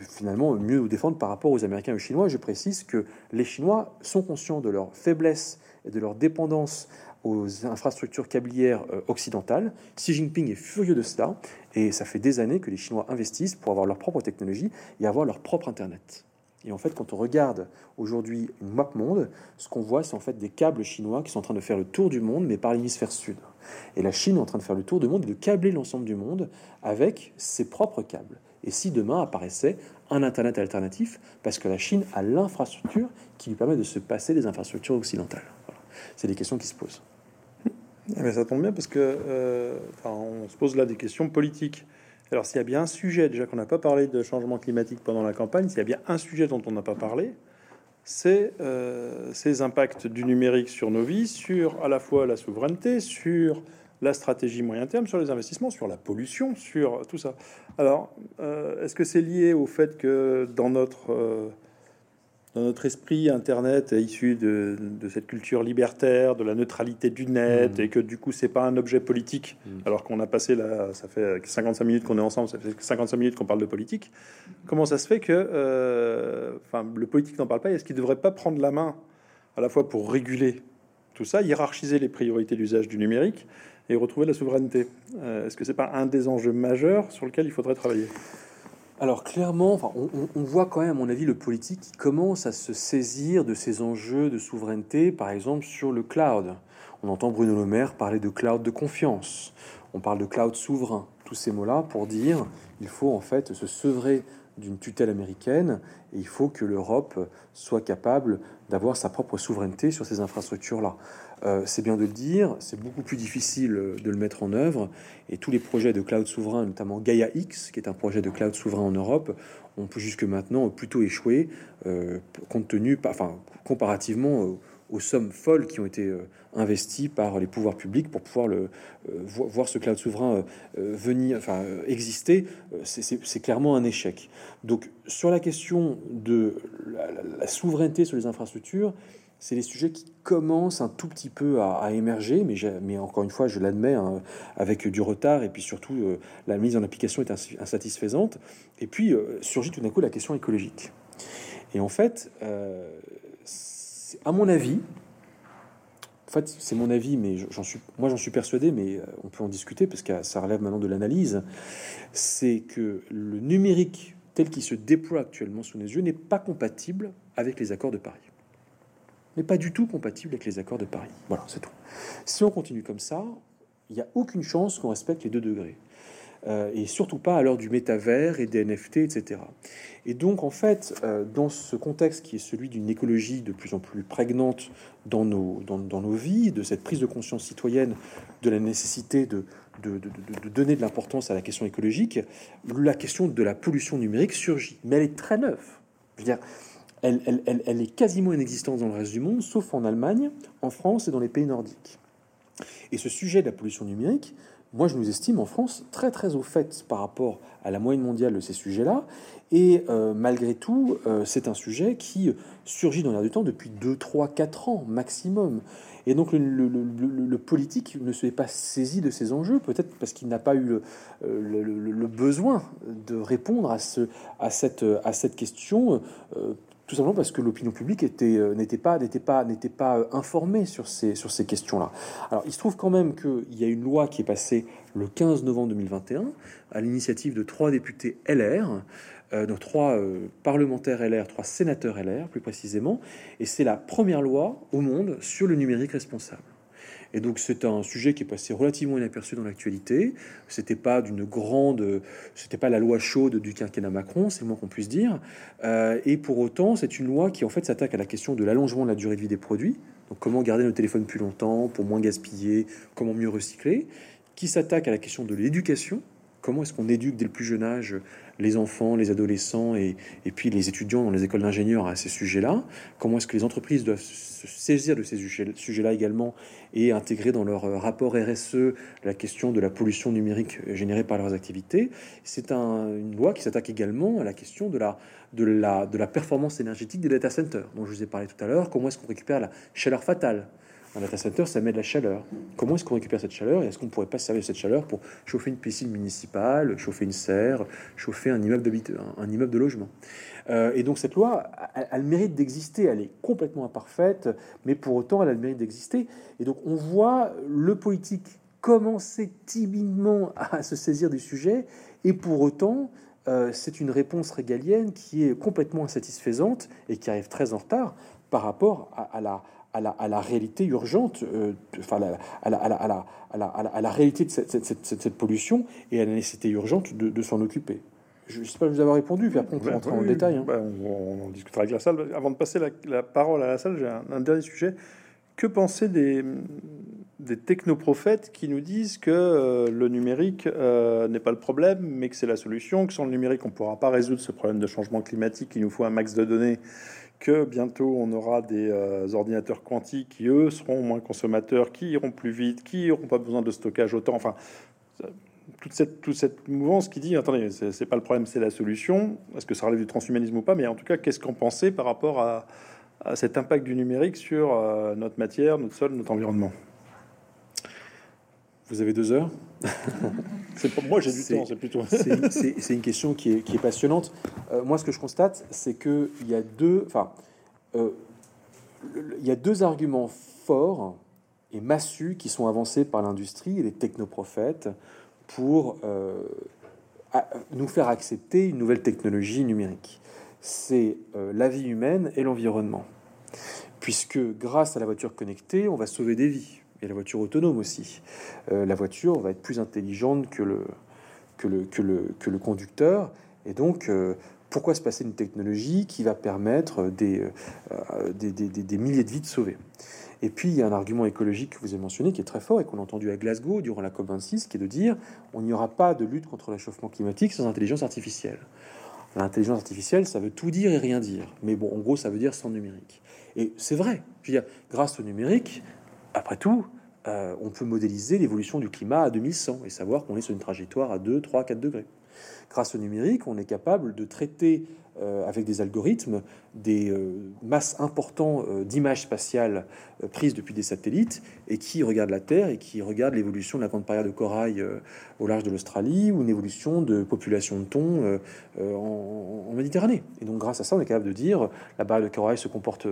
finalement mieux nous défendre par rapport aux Américains et aux Chinois. Je précise que les Chinois sont conscients de leur faiblesse et de leur dépendance aux infrastructures câblières occidentales. Xi Jinping est furieux de cela et ça fait des années que les Chinois investissent pour avoir leur propre technologie et avoir leur propre Internet. Et en fait, quand on regarde aujourd'hui une map monde, ce qu'on voit, c'est en fait des câbles chinois qui sont en train de faire le tour du monde, mais par l'hémisphère sud. Et la Chine est en train de faire le tour du monde et de câbler l'ensemble du monde avec ses propres câbles. Et si demain apparaissait un Internet alternatif, parce que la Chine a l'infrastructure qui lui permet de se passer des infrastructures occidentales. C'est des questions qui se posent. Mais eh ça tombe bien parce que euh, on se pose là des questions politiques Alors s'il y a bien un sujet, déjà qu'on n'a pas parlé de changement climatique pendant la campagne, s'il y a bien un sujet dont on n'a pas parlé, c'est euh, ces impacts du numérique sur nos vies, sur à la fois la souveraineté, sur la stratégie moyen terme, sur les investissements, sur la pollution, sur tout ça. Alors, euh, est-ce que c'est lié au fait que dans notre euh, dans notre esprit, Internet est issu de, cette culture libertaire, de la neutralité du net, mmh. et que du coup, c'est pas un objet politique, mmh. alors qu'on a passé là, ça fait 55 minutes qu'on est ensemble, ça fait 55 minutes qu'on parle de politique. Comment ça se fait que, euh, le politique n'en parle pas Est-ce qu'il devrait pas prendre la main à la fois pour réguler tout ça, hiérarchiser les priorités d'usage du numérique et retrouver la souveraineté? Euh, Est-ce que c'est pas un des enjeux majeurs sur lequel il faudrait travailler? Alors clairement, on, voit quand même, à mon avis, le politique qui commence à se saisir de ces enjeux de souveraineté, par exemple sur le cloud. On entend Bruno Le Maire parler de cloud de confiance. On parle de cloud souverain. Tous ces mots-là pour dire il faut en fait se sevrer d'une tutelle américaine et il faut que l'Europe soit capable d'avoir sa propre souveraineté sur ces infrastructures-là. Euh, c'est bien de le dire, c'est beaucoup plus difficile de le mettre en œuvre. Et tous les projets de cloud souverain, notamment Gaia X, qui est un projet de cloud souverain en Europe, ont jusque maintenant plutôt échoué, euh, compte tenu, enfin, comparativement aux sommes folles qui ont été euh, investies par les pouvoirs publics pour pouvoir le, voir ce cloud souverain venir, enfin, exister, c'est clairement un échec. Donc, sur la question de la souveraineté sur les infrastructures, c'est les sujets qui commencent un tout petit peu à, émerger, mais, encore une fois, je l'admets, hein, avec du retard, et puis surtout, euh, la mise en application est insatisfaisante. Et puis, euh, surgit tout d'un coup la question écologique. Et en fait, euh, à mon avis, en fait, c'est mon avis, mais moi j'en suis persuadé, mais on peut en discuter parce que ça relève maintenant de l'analyse, c'est que le numérique tel qu'il se déploie actuellement sous nos yeux n'est pas compatible avec les accords de Paris mais pas du tout compatible avec les accords de Paris. Voilà, c'est tout. Si on continue comme ça, il n'y a aucune chance qu'on respecte les deux degrés. Euh, et surtout pas à l'heure du métavers et des NFT, etc. Et donc, en fait, euh, dans ce contexte qui est celui d'une écologie de plus en plus prégnante dans nos, dans, nos vies, de cette prise de conscience citoyenne, de la nécessité de, de, de donner de l'importance à la question écologique, la question de la pollution numérique surgit. Mais elle est très neuve. Je veux dire, elle, est quasiment inexistante dans le reste du monde, sauf en Allemagne, en France et dans les pays nordiques. Et ce sujet de la pollution numérique, moi je nous estime en France très très au fait par rapport à la moyenne mondiale de ces sujets-là. Et euh, malgré tout, euh, c'est un sujet qui surgit dans l'air du temps depuis 2, 3, 4 ans maximum. Et donc le, politique ne se pas saisi de ces enjeux, peut-être parce qu'il n'a pas eu le, euh, besoin de répondre à, ce, à cette question tout simplement parce que l'opinion publique euh, n'était pas, n'était pas, n'était pas euh, informée sur ces, sur ces questions-là. Alors, il se trouve quand même qu'il y a une loi qui est passée le 15 novembre 2021 à l'initiative de trois députés LR, euh, de trois parlementaires LR, trois sénateurs LR plus précisément, et c'est la première loi au monde sur le numérique responsable. Et donc c'est un sujet qui est passé relativement inaperçu dans l'actualité. C'était pas d'une grande, c'était pas la loi chaude du quinquennat Macron, c'est le moins qu'on puisse dire. Euh, et pour autant, c'est une loi qui en fait s'attaque à la question de l'allongement de la durée de vie des produits. Donc comment garder nos téléphones plus longtemps pour moins gaspiller, comment mieux recycler, qui s'attaque à la question de l'éducation. Comment est-ce qu'on éduque dès le plus jeune âge les enfants, les adolescents et, puis les étudiants dans les écoles d'ingénieurs à ces sujets-là? Comment est-ce que les entreprises doivent se saisir de ces sujets-là également et intégrer dans leur euh, rapport RSE la question de la pollution numérique générée par leurs activités? C'est un, une loi qui s'attaque également à la question de la performance énergétique des data centers, dont je vous ai parlé tout à l'heure. Comment est-ce qu'on récupère la chaleur fatale? Un data ça met de la chaleur. Comment est-ce qu'on récupère cette chaleur Et est-ce qu'on pourrait pas servir cette chaleur pour chauffer une piscine municipale, chauffer une serre, chauffer un immeuble, un, un immeuble de logement? Euh, Et donc cette loi, elle, elle mérite d'exister. Elle est complètement imparfaite, mais pour autant, elle a le mérite d'exister. Et donc on voit le politique commencer timidement à se saisir du sujet, et pour autant, euh, c'est une réponse régalienne qui est complètement insatisfaisante et qui arrive très en retard par rapport à la à la, réalité urgente, euh, enfin à la, à, la, réalité de cette, pollution et à la nécessité urgente de, s'en occuper. Je ne sais pas vous avoir répondu, puis après on peut rentrer en détail. Hein. Bah, on, discutera avec la salle. Avant de passer la, parole à la salle, j'ai un, dernier sujet. Que penser des, des technoprophètes qui nous disent que euh, le numérique euh, n'est pas le problème, mais que c'est la solution, que sans le numérique, on ne pourra pas résoudre ce problème de changement climatique, il nous faut un max de données, que bientôt on aura des euh, ordinateurs quantiques qui, eux, seront moins consommateurs, qui iront plus vite, qui n'auront pas besoin de stockage autant. Enfin, toute cette, mouvance qui dit, attendez, c'est pas le problème, c'est la solution. Est-ce que ça relève du transhumanisme ou pas? Mais en tout cas, qu'est-ce qu'on pensait par rapport à, à, cet impact du numérique sur notre matière, notre sol, notre environnement? Vous avez deux heures [laughs] moi, j'ai du temps, c'est plutôt. [laughs] c'est une question qui est, qui est passionnante. Euh, moi, ce que je constate, c'est qu'il y a deux, enfin, euh, il y a deux arguments forts et massus qui sont avancés par l'industrie et les technoprophètes pour euh, nous faire accepter une nouvelle technologie numérique. C'est la vie humaine et l'environnement. Puisque grâce à la voiture connectée, on va sauver des vies et la voiture autonome aussi. Euh, la voiture va être plus intelligente que le, que le, que le, que le conducteur. Et donc, euh, pourquoi se passer une technologie qui va permettre des, euh, des, des, des, milliers de vies de sauver? Et puis, il y a un argument écologique que vous avez mentionné qui est très fort et qu'on a entendu à Glasgow durant la COP26, qui est de dire on n'y aura pas de lutte contre le réchauffement climatique sans intelligence artificielle. L'intelligence artificielle, ça veut tout dire et rien dire. Mais bon, en gros, ça veut dire sans numérique. Et c'est vrai. Je veux dire, grâce au numérique, après tout, euh, on peut modéliser l'évolution du climat à 2100 et savoir qu'on est sur une trajectoire à 2, 3, 4 degrés. Grâce au numérique, on est capable de traiter euh, avec des algorithmes des euh, masses importantes euh, d'images spatiales prises depuis des satellites et qui regardent la Terre et qui regardent l'évolution de la grande barrière de corail au large de l'Australie ou une évolution de population de thon en, Méditerranée. Et donc grâce à ça, on est capable de dire la barrière de corail se comporte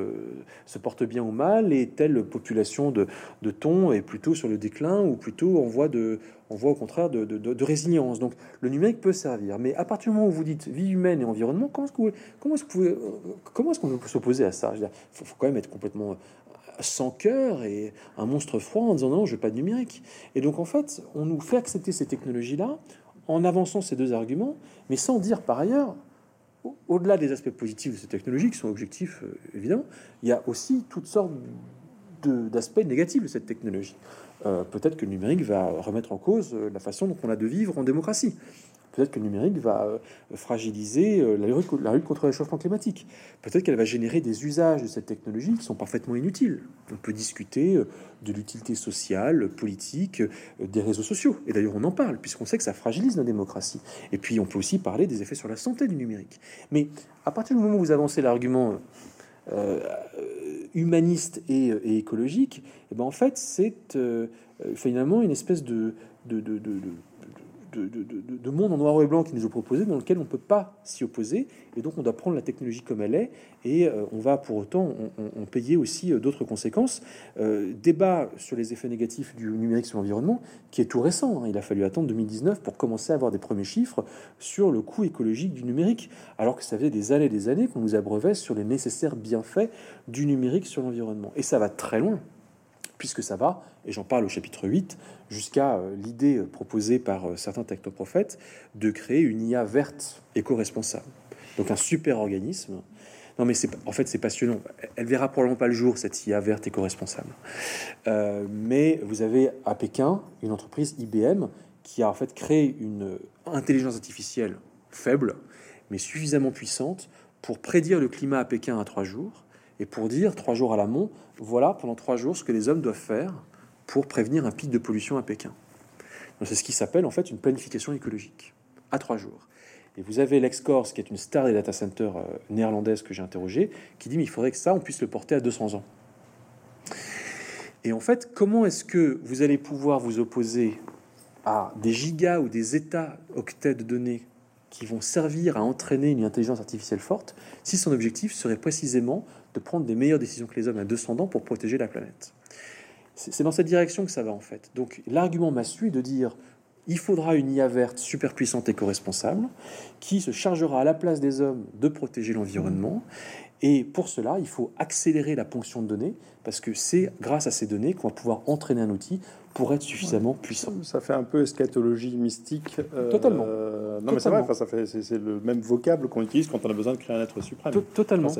se porte bien ou mal et telle population de, de thon est plutôt sur le déclin ou plutôt en voie de on voit au contraire de, résilience. Donc le numérique peut servir. Mais à partir du moment où vous dites vie humaine et environnement, comment est-ce que comment est-ce euh, comment est-ce qu'on peut s'opposer à ça? Il faut, quand même être complètement euh, sans cœur et un monstre froid en disant non, je veux pas de numérique. Et donc en fait, on nous fait accepter ces technologies-là en avançant ces deux arguments, mais sans dire par ailleurs, au-delà des aspects positifs de ces technologies, qui sont objectifs euh, évidemment, il y a aussi toutes sortes d'aspects négatifs de cette technologie. Euh, peut-être que le numérique va remettre en cause la façon dont on a de vivre en démocratie. Peut-être que le numérique va euh, fragiliser la lutte, contre le réchauffement climatique. Peut-être qu'elle va générer des usages de cette technologie qui sont parfaitement inutiles. On peut discuter de l'utilité sociale, politique, des réseaux sociaux. Et d'ailleurs, on en parle, puisqu'on sait que ça fragilise la démocratie. Et puis, on peut aussi parler des effets sur la santé du numérique. Mais à partir du moment où vous avancez l'argument euh, humaniste et, écologique, eh ben en fait, c'est euh, finalement une espèce de, de, de, monde en noir et blanc qui nous est proposé, dans lequel on ne peut pas s'y opposer, et donc on doit prendre la technologie comme elle est, et euh, on va pour autant on, payer aussi euh, d'autres conséquences. Euh, débat sur les effets négatifs du numérique sur l'environnement, qui est tout récent. Hein. Il a fallu attendre 2019 pour commencer à avoir des premiers chiffres sur le coût écologique du numérique, alors que ça faisait des années et des années qu'on nous abreuvait sur les nécessaires bienfaits du numérique sur l'environnement. Et ça va très loin puisque ça va, et j'en parle au chapitre 8, jusqu'à euh, l'idée euh, proposée par euh, certains technoprophètes de créer une IA verte éco-responsable. Donc un super organisme. Non mais en fait c'est passionnant. Elle verra probablement pas le jour cette IA verte éco-responsable. mais vous avez à Pékin une entreprise IBM qui a en fait créé une intelligence artificielle faible mais suffisamment puissante pour prédire le climat à Pékin à trois jours et pour dire trois jours à l'amont, voilà pendant trois jours ce que les hommes doivent faire pour prévenir un pic de pollution à Pékin. C'est ce qui s'appelle en fait une planification écologique à trois jours. Et vous avez Lex Kors, qui est une star des data centers euh, néerlandaises que j'ai interrogé, qui dit mais il faudrait que ça, on puisse le porter à 200 ans. Et en fait, comment est-ce que vous allez pouvoir vous opposer à des gigas ou des états octets de données qui vont servir à entraîner une intelligence artificielle forte si son objectif serait précisément de prendre des meilleures décisions que les hommes à 200 ans pour protéger la planète. C'est dans cette direction que ça va en fait. Donc l'argument massu est de dire il faudra une IA verte super puissante et co-responsable qui se chargera à la place des hommes de protéger l'environnement. Et pour cela, il faut accélérer la ponction de données parce que c'est grâce à ces données qu'on va pouvoir entraîner un outil pour être suffisamment puissant. Ça fait un peu eschatologie mystique. Euh, totalement. non, mais c'est vrai, ça fait, c'est, le même vocable qu'on utilise quand on a besoin de créer un être suprême. totalement.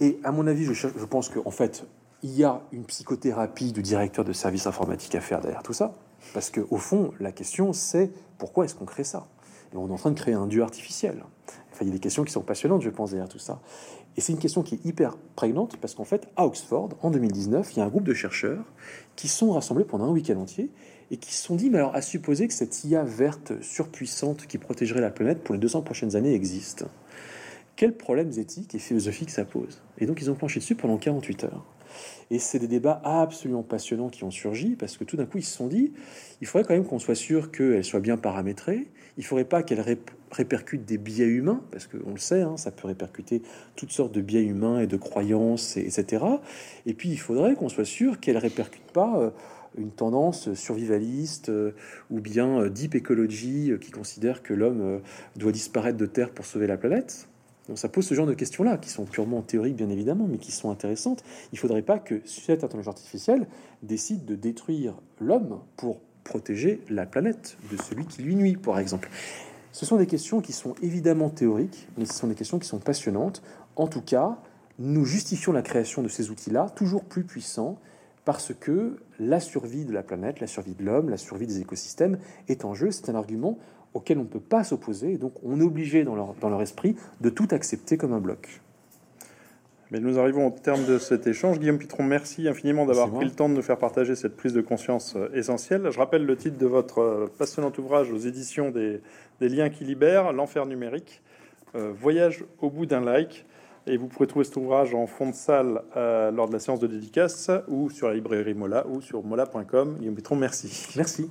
Et à mon avis, je, je pense qu'en fait, il y a une psychothérapie du directeur de service informatique à faire derrière tout ça. Parce qu'au fond, la question, c'est pourquoi est-ce qu'on crée ça? Et on est en train de créer un dieu artificiel. Enfin, il y a des questions qui sont passionnantes, je pense, derrière tout ça. Et c'est une question qui est hyper prégnante parce qu'en fait, à Oxford, en 2019, il y a un groupe de chercheurs qui sont rassemblés pendant un week-end entier et qui se sont dit, mais alors, à supposer que cette IA verte surpuissante qui protégerait la planète pour les 200 prochaines années existe, quels problèmes éthiques et philosophiques ça pose? Et donc, ils ont planché dessus pendant 48 heures. Et c'est des débats absolument passionnants qui ont surgi parce que tout d'un coup, ils se sont dit, il faudrait quand même qu'on soit sûr qu'elle soit bien paramétrée. Il ne faudrait pas qu'elle répercute des biais humains, parce qu'on le sait, hein, ça peut répercuter toutes sortes de biais humains et de croyances, etc. Et puis, il faudrait qu'on soit sûr qu'elle répercute pas euh, une tendance survivaliste euh, ou bien euh, deep écologie qui considère que l'homme doit disparaître de Terre pour sauver la planète. Donc ça pose ce genre de questions-là, qui sont purement théoriques bien évidemment, mais qui sont intéressantes. Il faudrait pas que cette intelligence artificielle décide de détruire l'homme pour protéger la planète de celui qui lui nuit, par exemple. Ce sont des questions qui sont évidemment théoriques, mais ce sont des questions qui sont passionnantes. En tout cas, nous justifions la création de ces outils-là, toujours plus puissants, parce que la survie de la planète, la survie de l'homme, la survie des écosystèmes est en jeu. C'est un argument auxquels on ne peut pas s'opposer. Donc on est obligé dans leur, dans leur esprit de tout accepter comme un bloc. Mais nous arrivons au terme de cet échange. Guillaume Pitron, merci infiniment d'avoir pris le temps de nous faire partager cette prise de conscience euh, essentielle. Je rappelle le titre de votre euh, passionnant ouvrage aux éditions des, liens qui libèrent, L'enfer numérique, euh, Voyage au bout d'un like. Et vous pourrez trouver cet ouvrage en fond de salle lors de la séance de dédicace ou sur la librairie Mola ou sur mola.com. Guillaume Pitron, merci. Merci.